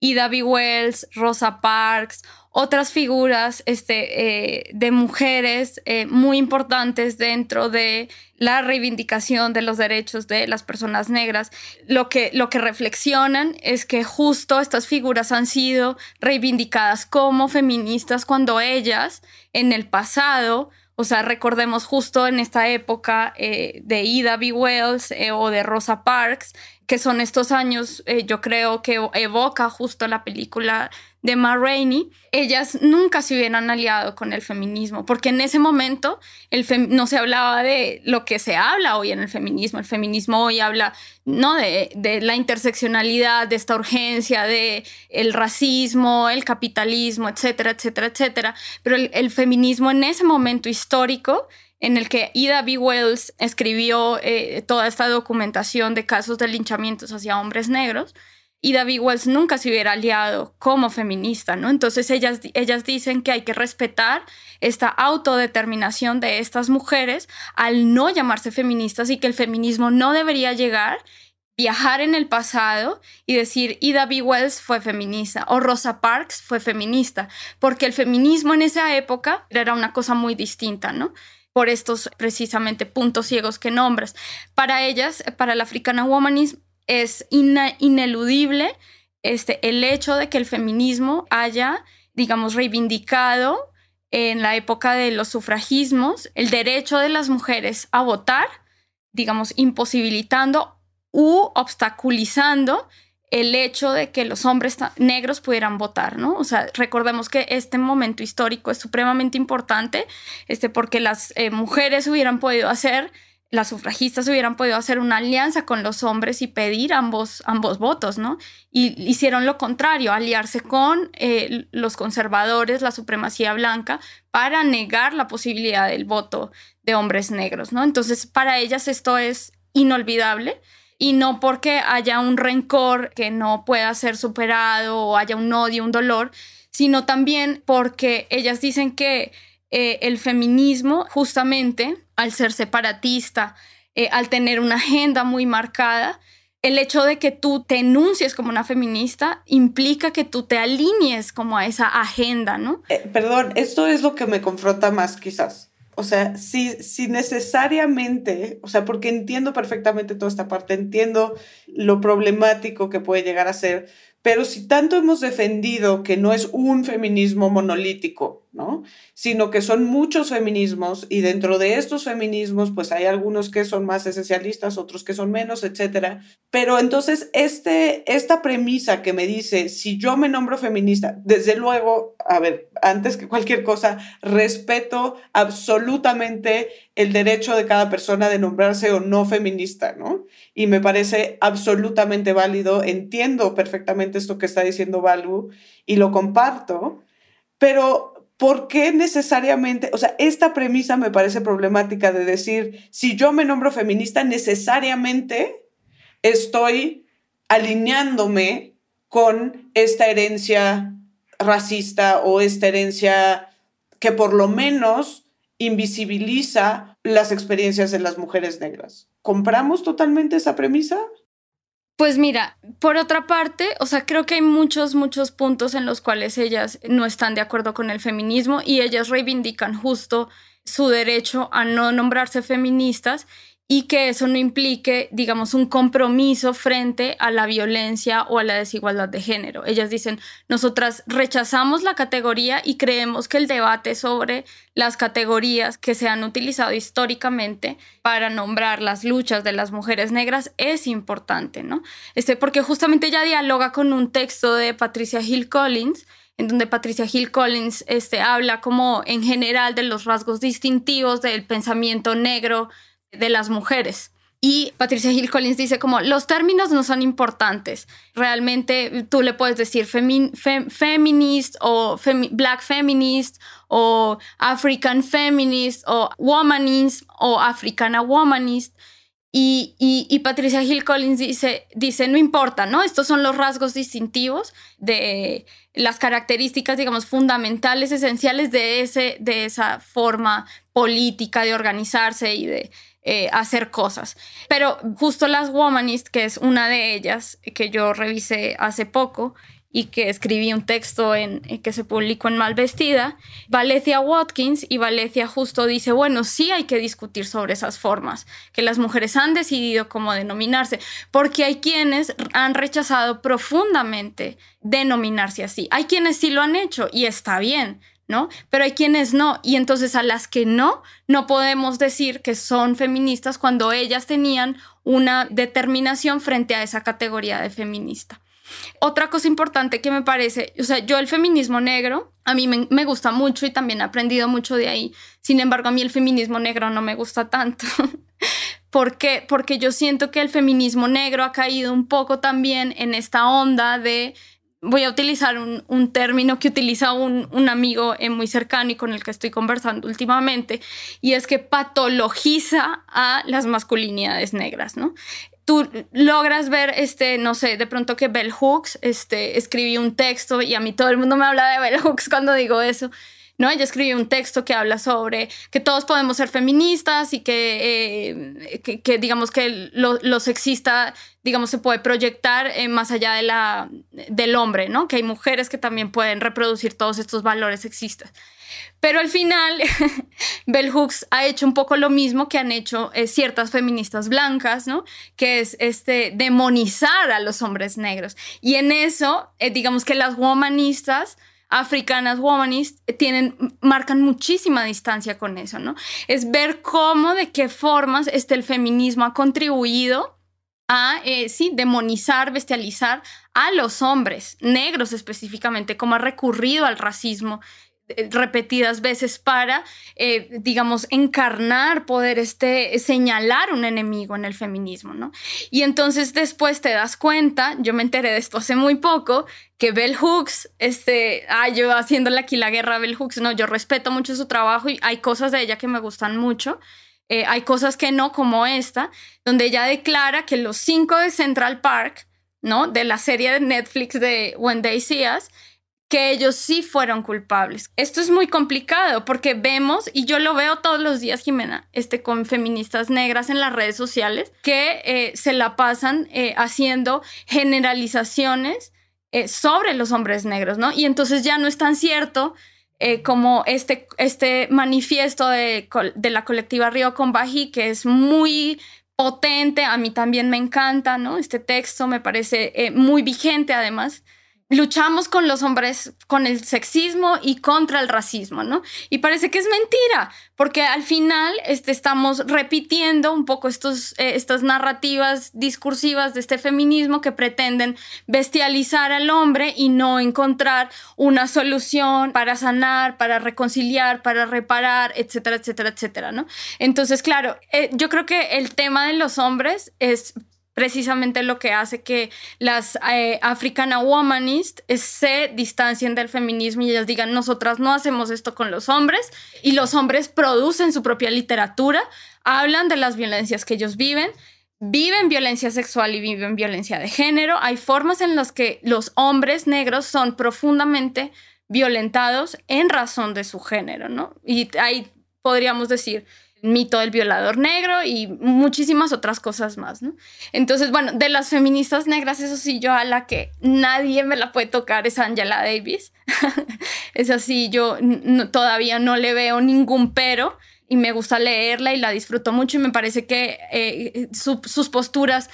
Ida B. Wells, Rosa Parks otras figuras este, eh, de mujeres eh, muy importantes dentro de la reivindicación de los derechos de las personas negras. Lo que, lo que reflexionan es que justo estas figuras han sido reivindicadas como feministas cuando ellas en el pasado o sea, recordemos justo en esta época eh, de Ida B. Wells o de Rosa Parks, que son estos años, yo creo que evoca justo la película de Ma Rainey, ellas nunca se hubieran aliado con el feminismo, porque en ese momento el no se hablaba de lo que se habla hoy en el feminismo. El feminismo hoy habla ¿no? de, de la interseccionalidad, de esta urgencia, de el racismo, el capitalismo, etcétera, etcétera, etcétera. Pero el, feminismo en ese momento histórico en el que Ida B. Wells escribió eh, toda esta documentación de casos de linchamientos hacia hombres negros, y David Wells nunca se hubiera aliado como feminista, ¿no? Entonces ellas, ellas dicen que hay que respetar esta autodeterminación de estas mujeres al no llamarse feministas y que el feminismo no debería llegar, viajar en el pasado y decir, y David Wells fue feminista o Rosa Parks fue feminista, porque el feminismo en esa época era una cosa muy distinta, ¿no? por estos precisamente puntos ciegos que nombras. Para ellas, para la Africana Womanism, es ineludible este, el hecho de que el feminismo haya, digamos, reivindicado en la época de los sufragismos, el derecho de las mujeres a votar, digamos, imposibilitando u obstaculizando el hecho de que los hombres negros pudieran votar, ¿no? O sea, recordemos que este momento histórico es supremamente importante, este, porque las eh, mujeres hubieran podido hacer las sufragistas hubieran podido hacer una alianza con los hombres y pedir ambos, ambos votos, ¿no? Y hicieron lo contrario, aliarse con eh, los conservadores, la supremacía blanca, para negar la posibilidad del voto de hombres negros, ¿no? Entonces, para ellas esto es inolvidable y no porque haya un rencor que no pueda ser superado o haya un odio, un dolor, sino también porque ellas dicen que eh, el feminismo justamente al ser separatista, eh, al tener una agenda muy marcada, el hecho de que tú te enuncies como una feminista implica que tú te alinees como a esa agenda, ¿no? Eh, perdón, esto es lo que me confronta más quizás. O sea, si, si necesariamente, o sea, porque entiendo perfectamente toda esta parte, entiendo lo problemático que puede llegar a ser, pero si tanto hemos defendido que no es un feminismo monolítico, ¿no? Sino que son muchos feminismos y dentro de estos feminismos pues hay algunos que son más esencialistas, otros que son menos, etcétera. Pero entonces este, esta premisa que me dice, si yo me nombro feminista, desde luego, a ver, antes que cualquier cosa, respeto absolutamente el derecho de cada persona de nombrarse o no feminista, ¿no? Y me parece absolutamente válido, entiendo perfectamente esto que está diciendo Balu y lo comparto, pero ¿por qué necesariamente, o sea, esta premisa me parece problemática de decir, si yo me nombro feminista, necesariamente estoy alineándome con esta herencia racista o esta herencia que por lo menos invisibiliza las experiencias de las mujeres negras. ¿Compramos totalmente esa premisa? Pues mira, por otra parte, o sea, creo que hay muchos, muchos puntos en los cuales ellas no están de acuerdo con el feminismo y ellas reivindican justo su derecho a no nombrarse feministas y que eso no implique, digamos, un compromiso frente a la violencia o a la desigualdad de género. Ellas dicen, nosotras rechazamos la categoría y creemos que el debate sobre las categorías que se han utilizado históricamente para nombrar las luchas de las mujeres negras es importante, ¿no? Este, porque justamente ella dialoga con un texto de Patricia Hill Collins, en donde Patricia Hill Collins este, habla como en general de los rasgos distintivos del pensamiento negro de las mujeres. Y Patricia Hill Collins dice como los términos no son importantes. Realmente tú le puedes decir feminist o black feminist o African feminist o womanist o africana womanist. Y, y, Patricia Hill Collins dice, dice, no importa, ¿no? Estos son los rasgos distintivos de las características, digamos, fundamentales, esenciales de, ese, de esa forma política de organizarse y de, eh, hacer cosas. Pero justo las Womanist, que es una de ellas, que yo revisé hace poco y que escribí un texto en, eh, que se publicó en Malvestida, Valecia Watkins y Valecia justo dice, bueno, sí hay que discutir sobre esas formas, que las mujeres han decidido cómo denominarse, porque hay quienes han rechazado profundamente denominarse así. Hay quienes sí lo han hecho y está bien, ¿no? Pero hay quienes no, y entonces a las que no, no podemos decir que son feministas cuando ellas tenían una determinación frente a esa categoría de feminista. Otra cosa importante que me parece, o sea, yo el feminismo negro, a mí me, gusta mucho y también he aprendido mucho de ahí. Sin embargo, a mí el feminismo negro no me gusta tanto. ¿Por qué? Porque yo siento que el feminismo negro ha caído un poco también en esta onda de voy a utilizar un, término que utiliza un, amigo eh, muy cercano y con el que estoy conversando últimamente, y es que patologiza a las masculinidades negras, ¿no? Tú logras ver, este, no sé, de pronto que Bell Hooks este, escribió un texto y a mí todo el mundo me habla de Bell Hooks cuando digo eso, ¿no? Ella escribió un texto que habla sobre que todos podemos ser feministas y que, eh, que, digamos que lo, sexista, digamos, se puede proyectar eh, más allá de la, del hombre, ¿no? Que hay mujeres que también pueden reproducir todos estos valores sexistas. Pero al final, Bell Hooks ha hecho un poco lo mismo que han hecho eh, ciertas feministas blancas, ¿no? Que es este, demonizar a los hombres negros. Y en eso, digamos que las womanistas africanas womanist tienen, marcan muchísima distancia con eso, ¿no? Es ver cómo, de qué formas este, el feminismo ha contribuido a, eh, sí, demonizar, bestializar a los hombres, negros específicamente, cómo ha recurrido al racismo eh, repetidas veces para, eh, digamos, encarnar, poder este, señalar un enemigo en el feminismo, ¿no? Y entonces después te das cuenta, yo me enteré de esto hace muy poco, que Bell Hooks, este, ah, yo haciéndole aquí la guerra a Bell Hooks, no, yo respeto mucho su trabajo y hay cosas de ella que me gustan mucho. Eh, hay cosas que no, como esta, donde ella declara que los cinco de Central Park, ¿no? De la serie de Netflix de When They See Us, que ellos sí fueron culpables. Esto es muy complicado porque vemos, y yo lo veo todos los días, Jimena, este, con feministas negras en las redes sociales, que eh, se la pasan eh, haciendo generalizaciones eh, sobre los hombres negros, ¿no? Y entonces ya no es tan cierto como este, este manifiesto de, de, la colectiva Río con Bají, que es muy potente, a mí también me encanta, ¿no? Este texto me parece muy vigente además luchamos con los hombres, con el sexismo y contra el racismo, ¿no? Y parece que es mentira, porque al final este, estamos repitiendo un poco estos, eh, estas narrativas discursivas de este feminismo que pretenden bestializar al hombre y no encontrar una solución para sanar, para reconciliar, para reparar, etcétera, etcétera, etcétera, ¿no? Entonces, claro, eh, yo creo que el tema de los hombres es precisamente lo que hace que las eh, Africana Womanist se distancien del feminismo y ellas digan, nosotras no hacemos esto con los hombres y los hombres producen su propia literatura, hablan de las violencias que ellos viven, viven violencia sexual y viven violencia de género. Hay formas en las que los hombres negros son profundamente violentados en razón de su género, ¿no? Y ahí podríamos decir, mito del violador negro y muchísimas otras cosas más, ¿no? Entonces, bueno, de las feministas negras, eso sí, yo a la que nadie me la puede tocar es Angela Davis. es así, yo todavía no le veo ningún pero y me gusta leerla y la disfruto mucho y me parece que eh, sus posturas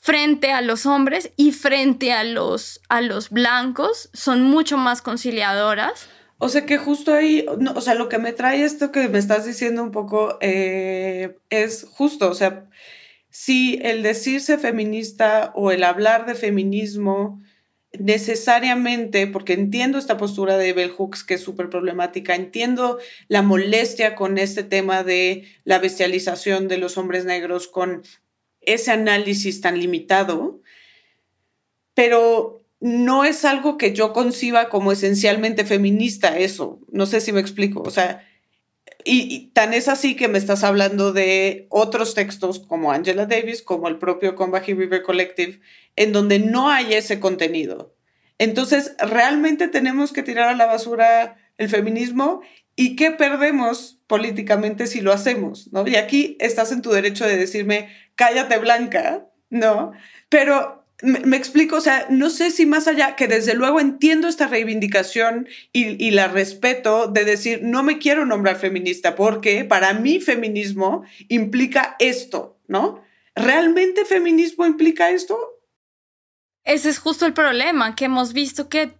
frente a los hombres y frente a los, a los blancos son mucho más conciliadoras o sea que justo ahí, o sea, lo que me trae esto que me estás diciendo un poco eh, es justo, o sea, si el decirse feminista o el hablar de feminismo necesariamente, porque entiendo esta postura de Bell Hooks que es súper problemática, entiendo la molestia con este tema de la bestialización de los hombres negros con ese análisis tan limitado, pero no es algo que yo conciba como esencialmente feminista, eso. No sé si me explico. O sea, y, tan es así que me estás hablando de otros textos como Angela Davis, como el propio Combahee River Collective, en donde no hay ese contenido. Entonces, realmente tenemos que tirar a la basura el feminismo y qué perdemos políticamente si lo hacemos, ¿no? Y aquí estás en tu derecho de decirme, cállate blanca, ¿no? Pero me, explico, o sea, no sé si más allá, que desde luego entiendo esta reivindicación y, la respeto de decir, no me quiero nombrar feminista porque para mí feminismo implica esto, ¿no? ¿Realmente feminismo implica esto? Ese es justo el problema, que hemos visto que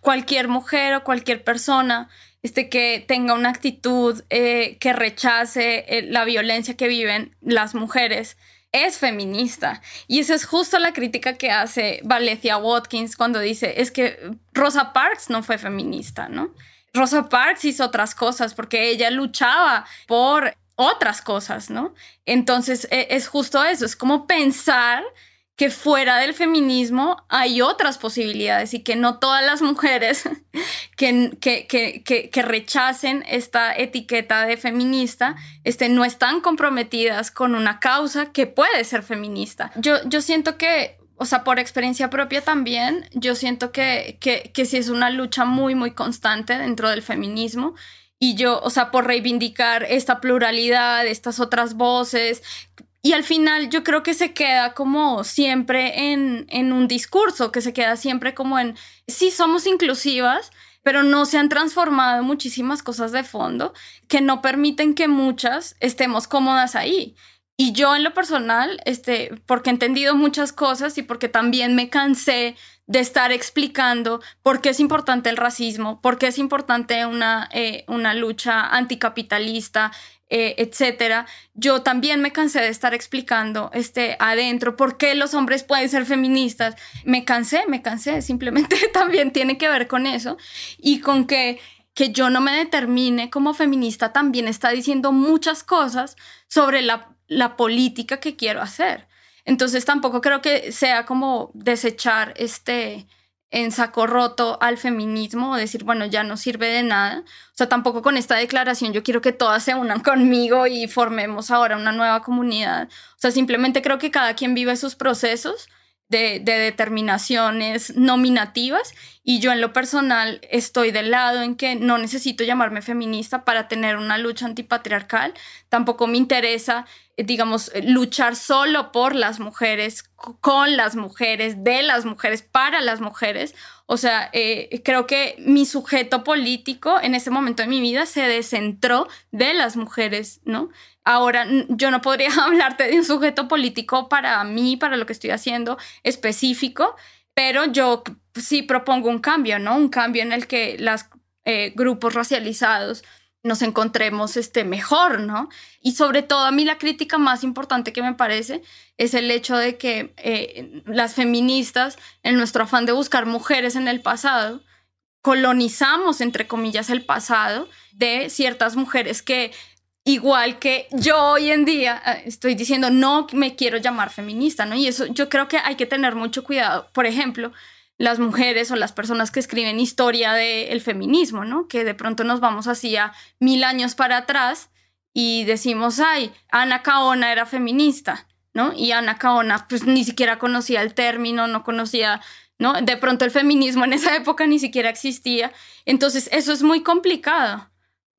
cualquier mujer o cualquier persona este, que tenga una actitud eh, que rechace eh, la violencia que viven las mujeres, es feminista. Y esa es justo la crítica que hace Valencia Watkins cuando dice, es que Rosa Parks no fue feminista, ¿no? Rosa Parks hizo otras cosas porque ella luchaba por otras cosas, ¿no? Entonces e, es justo eso, es como pensar que fuera del feminismo hay otras posibilidades y que no todas las mujeres que, que, rechacen esta etiqueta de feminista este, no están comprometidas con una causa que puede ser feminista. Yo, yo siento que, o sea, por experiencia propia también, yo siento que, que, que sí es una lucha muy, muy constante dentro del feminismo y yo, o sea, por reivindicar esta pluralidad, estas otras voces, y al final yo creo que se queda como siempre en, un discurso, que se queda siempre como en, sí, somos inclusivas, pero no se han transformado muchísimas cosas de fondo que no permiten que muchas estemos cómodas ahí. Y yo en lo personal, este, porque he entendido muchas cosas y porque también me cansé de estar explicando por qué es importante el racismo, por qué es importante una, eh, una lucha anticapitalista, eh, etcétera. Yo también me cansé de estar explicando este, adentro por qué los hombres pueden ser feministas. Me cansé, me cansé, simplemente también tiene que ver con eso y con que que yo no me determine como feminista también está diciendo muchas cosas sobre la la política que quiero hacer. Entonces tampoco creo que sea como desechar este en saco roto al feminismo o decir, bueno, ya no sirve de nada. O sea, tampoco con esta declaración yo quiero que todas se unan conmigo y formemos ahora una nueva comunidad. O sea, simplemente creo que cada quien vive sus procesos de, determinaciones nominativas y yo en lo personal estoy del lado en que no necesito llamarme feminista para tener una lucha antipatriarcal, tampoco me interesa, digamos, luchar solo por las mujeres, con las mujeres, de las mujeres, para las mujeres. O sea, eh, creo que mi sujeto político en ese momento de mi vida se descentró de las mujeres, ¿no? Ahora, yo no podría hablarte de un sujeto político para mí, para lo que estoy haciendo específico, pero yo sí propongo un cambio, ¿no? Un cambio en el que los eh, grupos racializados nos encontremos este, mejor, ¿no? Y sobre todo a mí la crítica más importante que me parece es el hecho de que eh, las feministas, en nuestro afán de buscar mujeres en el pasado, colonizamos, entre comillas, el pasado de ciertas mujeres que igual que yo hoy en día eh, estoy diciendo no me quiero llamar feminista, ¿no? Y eso yo creo que hay que tener mucho cuidado. Por ejemplo, las mujeres o las personas que escriben historia del feminismo, ¿no? Que de pronto nos vamos así a mil años para atrás y decimos, ay, Ana Caona era feminista, ¿no? Y Ana Caona pues ni siquiera conocía el término, no conocía ¿no? De pronto el feminismo en esa época ni siquiera existía. Entonces, eso es muy complicado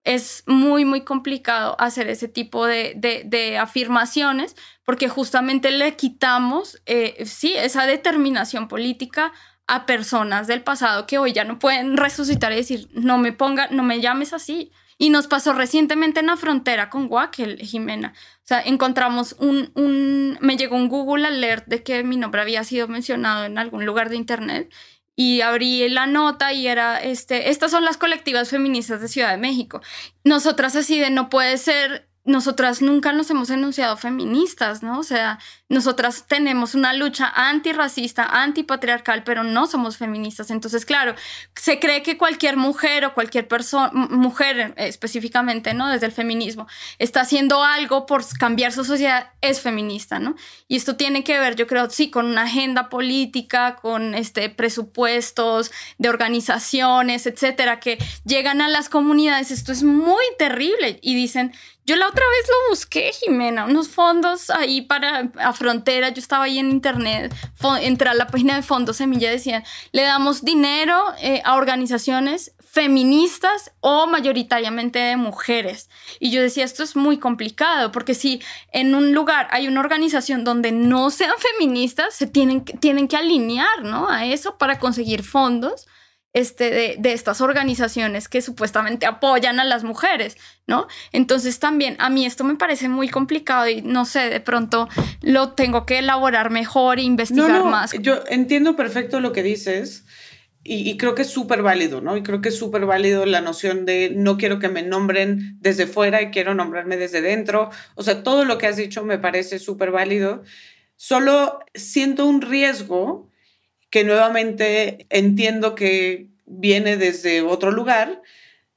es muy, muy complicado hacer ese tipo de, afirmaciones porque justamente le quitamos, eh, sí, esa determinación política a personas del pasado que hoy ya no pueden resucitar y decir, no me ponga, no me llames así. Y nos pasó recientemente en la frontera con Guaquel, Jimena. O sea, encontramos un, un, me llegó un Google Alert de que mi nombre había sido mencionado en algún lugar de internet y abrí la nota y era, este, estas son las colectivas feministas de Ciudad de México. Nosotras así de no puede ser nosotras nunca nos hemos enunciado feministas, ¿no? O sea, nosotras tenemos una lucha antirracista, antipatriarcal, pero no somos feministas. Entonces, claro, se cree que cualquier mujer o cualquier persona, mujer específicamente, ¿no? Desde el feminismo, está haciendo algo por cambiar su sociedad, es feminista, ¿no? Y esto tiene que ver, yo creo, sí, con una agenda política, con este presupuestos de organizaciones, etcétera, que llegan a las comunidades. Esto es muy terrible y dicen, yo la otra vez lo busqué, Jimena, unos fondos ahí para a frontera. Yo estaba ahí en internet, entré a la página de Fondos Semilla, decían, le damos dinero eh, a organizaciones feministas o mayoritariamente de mujeres. Y yo decía, esto es muy complicado, porque si en un lugar hay una organización donde no sean feministas, se tienen, tienen que alinear ¿no? a eso para conseguir fondos este, de, estas organizaciones que supuestamente apoyan a las mujeres, ¿no? Entonces también a mí esto me parece muy complicado y no sé, de pronto lo tengo que elaborar mejor e investigar más. Yo entiendo perfecto lo que dices. Y, y, creo que es súper válido, ¿no? Y creo que es súper válido la noción de no quiero que me nombren desde fuera y quiero nombrarme desde dentro. O sea, todo lo que has dicho me parece súper válido. Solo siento un riesgo que nuevamente entiendo que viene desde otro lugar,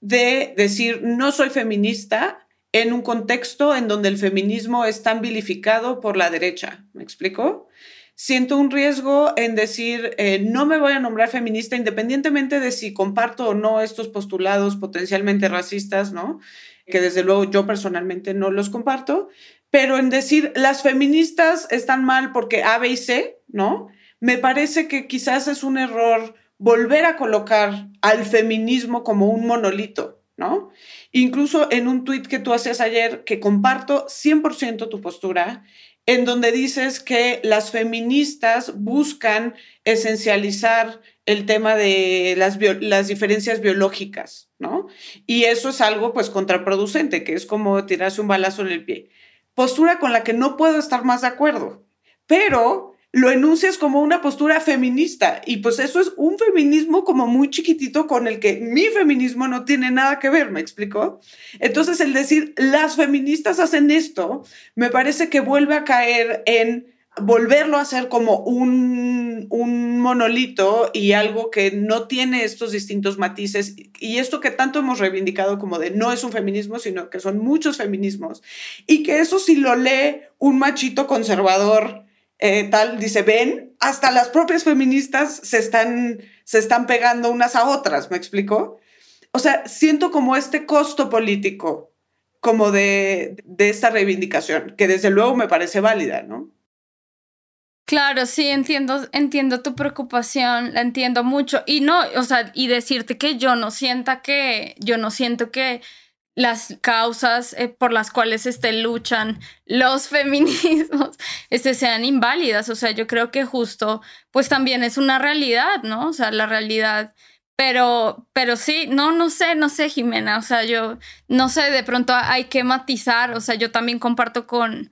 de decir, no soy feminista en un contexto en donde el feminismo es tan vilificado por la derecha. ¿Me explico? Siento un riesgo en decir, eh, no me voy a nombrar feminista independientemente de si comparto o no estos postulados potencialmente racistas, ¿no? Que desde luego yo personalmente no los comparto, pero en decir, las feministas están mal porque A, B y C, ¿no? Me parece que quizás es un error volver a colocar al feminismo como un monolito, ¿no? Incluso en un tuit que tú hacías ayer, que comparto 100% tu postura, en donde dices que las feministas buscan esencializar el tema de las, las diferencias biológicas, ¿no? Y eso es algo pues contraproducente, que es como tirarse un balazo en el pie. postura con la que no puedo estar más de acuerdo, pero lo enuncias como una postura feminista. Y pues eso es un feminismo como muy chiquitito con el que mi feminismo no tiene nada que ver, ¿me explico? Entonces el decir las feministas hacen esto me parece que vuelve a caer en volverlo a hacer como un, un, monolito y algo que no tiene estos distintos matices. Y esto que tanto hemos reivindicado como de no es un feminismo, sino que son muchos feminismos. Y que eso si lo lee un machito conservador eh, tal, dice, ven, hasta las propias feministas se están, se están pegando unas a otras, ¿me explico? O sea, siento como este costo político como de, de esta reivindicación, que desde luego me parece válida, ¿no? Claro, sí, entiendo, entiendo tu preocupación, la entiendo mucho. Y no, o sea, y decirte que yo no sienta que, yo no siento que las causas eh, por las cuales este, luchan los feminismos este, sean inválidas. O sea, yo creo que justo, pues también es una realidad, ¿no? O sea, la realidad. Pero, pero sí, no, no sé, no sé, Jimena. O sea, yo no sé, de pronto hay que matizar. O sea, yo también comparto con,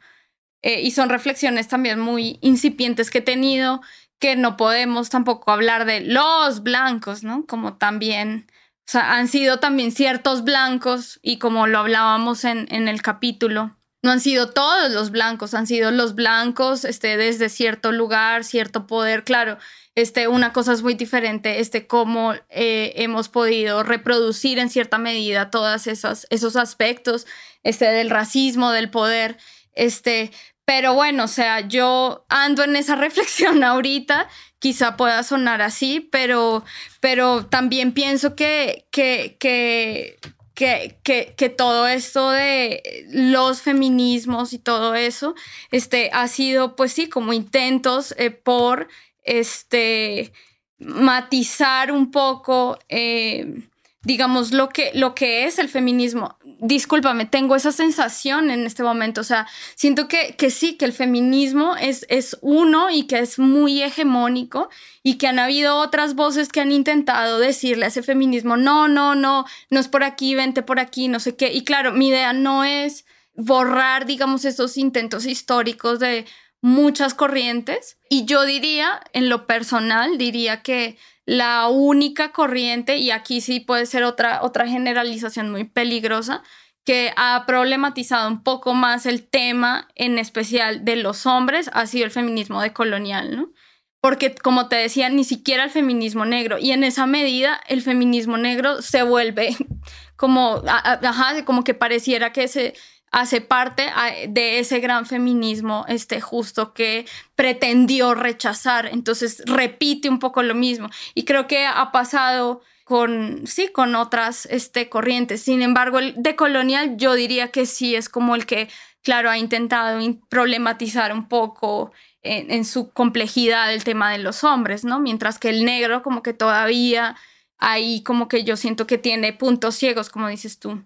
eh, y son reflexiones también muy incipientes que he tenido, que no podemos tampoco hablar de los blancos, ¿no? Como también, o sea, han sido también ciertos blancos y como lo hablábamos en, en el capítulo, no han sido todos los blancos, han sido los blancos este, desde cierto lugar, cierto poder, claro. Este, una cosa es muy diferente, este, cómo eh, hemos podido reproducir en cierta medida todos esos aspectos este, del racismo, del poder. Este, pero bueno, o sea, yo ando en esa reflexión ahorita, quizá pueda sonar así, pero, pero también pienso que, que, que, que, que, todo esto de los feminismos y todo eso, este, ha sido, pues sí, como intentos eh, por, este, matizar un poco, eh, digamos, lo que, lo que es el feminismo. Discúlpame, tengo esa sensación en este momento. O sea, siento que, que sí, que el feminismo es, es uno y que es muy hegemónico y que han habido otras voces que han intentado decirle a ese feminismo, no, no, no, no es por aquí, vente por aquí, no sé qué. Y claro, mi idea no es borrar, digamos, esos intentos históricos de muchas corrientes. Y yo diría, en lo personal, diría que la única corriente, y aquí sí puede ser otra, otra generalización muy peligrosa, que ha problematizado un poco más el tema, en especial de los hombres, ha sido el feminismo decolonial, ¿no? Porque, como te decía, ni siquiera el feminismo negro. Y en esa medida, el feminismo negro se vuelve como, ajá, como que pareciera que se, hace parte de ese gran feminismo este justo que pretendió rechazar. Entonces repite un poco lo mismo. Y creo que ha pasado con sí con otras este corrientes. Sin embargo el decolonial yo diría que sí es como el que claro ha intentado problematizar un poco en, en su complejidad el tema de los hombres no mientras que el negro como que todavía ahí como que yo siento que tiene puntos ciegos como dices tú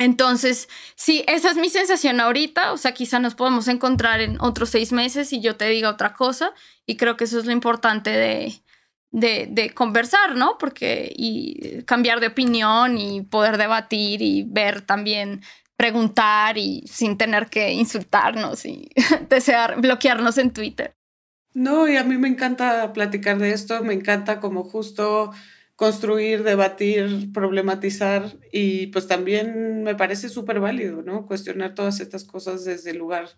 entonces, sí, esa es mi sensación ahorita. O sea, quizá nos podemos encontrar en otros seis meses y yo te diga otra cosa. Y creo que eso es lo importante de, de, conversar, ¿no? Porque y cambiar de opinión y poder debatir y ver también, preguntar y sin tener que insultarnos y desear bloquearnos en Twitter. No, y a mí me encanta platicar de esto, me encanta como justo construir, debatir, problematizar y pues también me parece súper válido, ¿no? Cuestionar todas estas cosas desde el lugar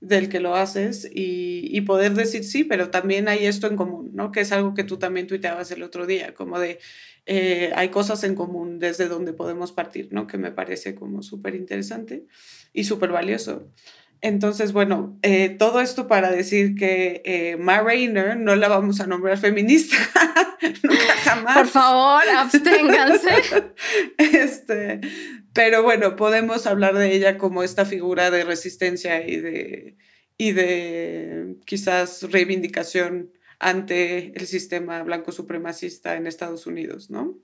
del que lo haces y, poder decir sí, pero también hay esto en común, ¿no? Que es algo que tú también tuiteabas el otro día, como de eh, hay cosas en común desde donde podemos partir, ¿no? Que me parece como súper interesante y súper valioso. Entonces, bueno, eh, todo esto para decir que eh, Ma Rainer no la vamos a nombrar feminista, nunca jamás. Por favor, absténganse. este, pero bueno, podemos hablar de ella como esta figura de resistencia y de, y de quizás reivindicación ante el sistema blanco supremacista en Estados Unidos, ¿no?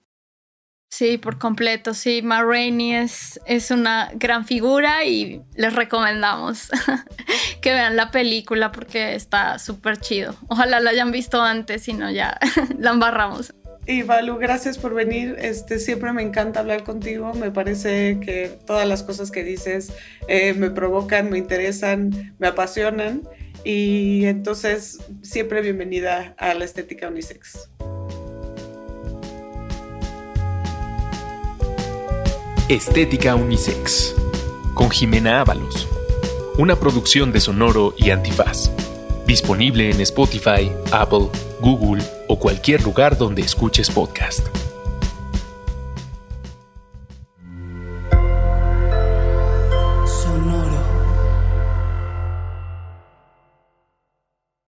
Sí, por completo, sí. Ma Rainey es, es una gran figura y les recomendamos que vean la película porque está súper chido. Ojalá la hayan visto antes, si no ya la embarramos. Y Valu, gracias por venir. Este, siempre me encanta hablar contigo. Me parece que todas las cosas que dices eh, me provocan, me interesan, me apasionan. Y entonces, siempre bienvenida a la estética unisex. Estética Unisex, con Jimena Ábalos. Una producción de Sonoro y Antifaz. Disponible en Spotify, Apple, Google o cualquier lugar donde escuches podcast.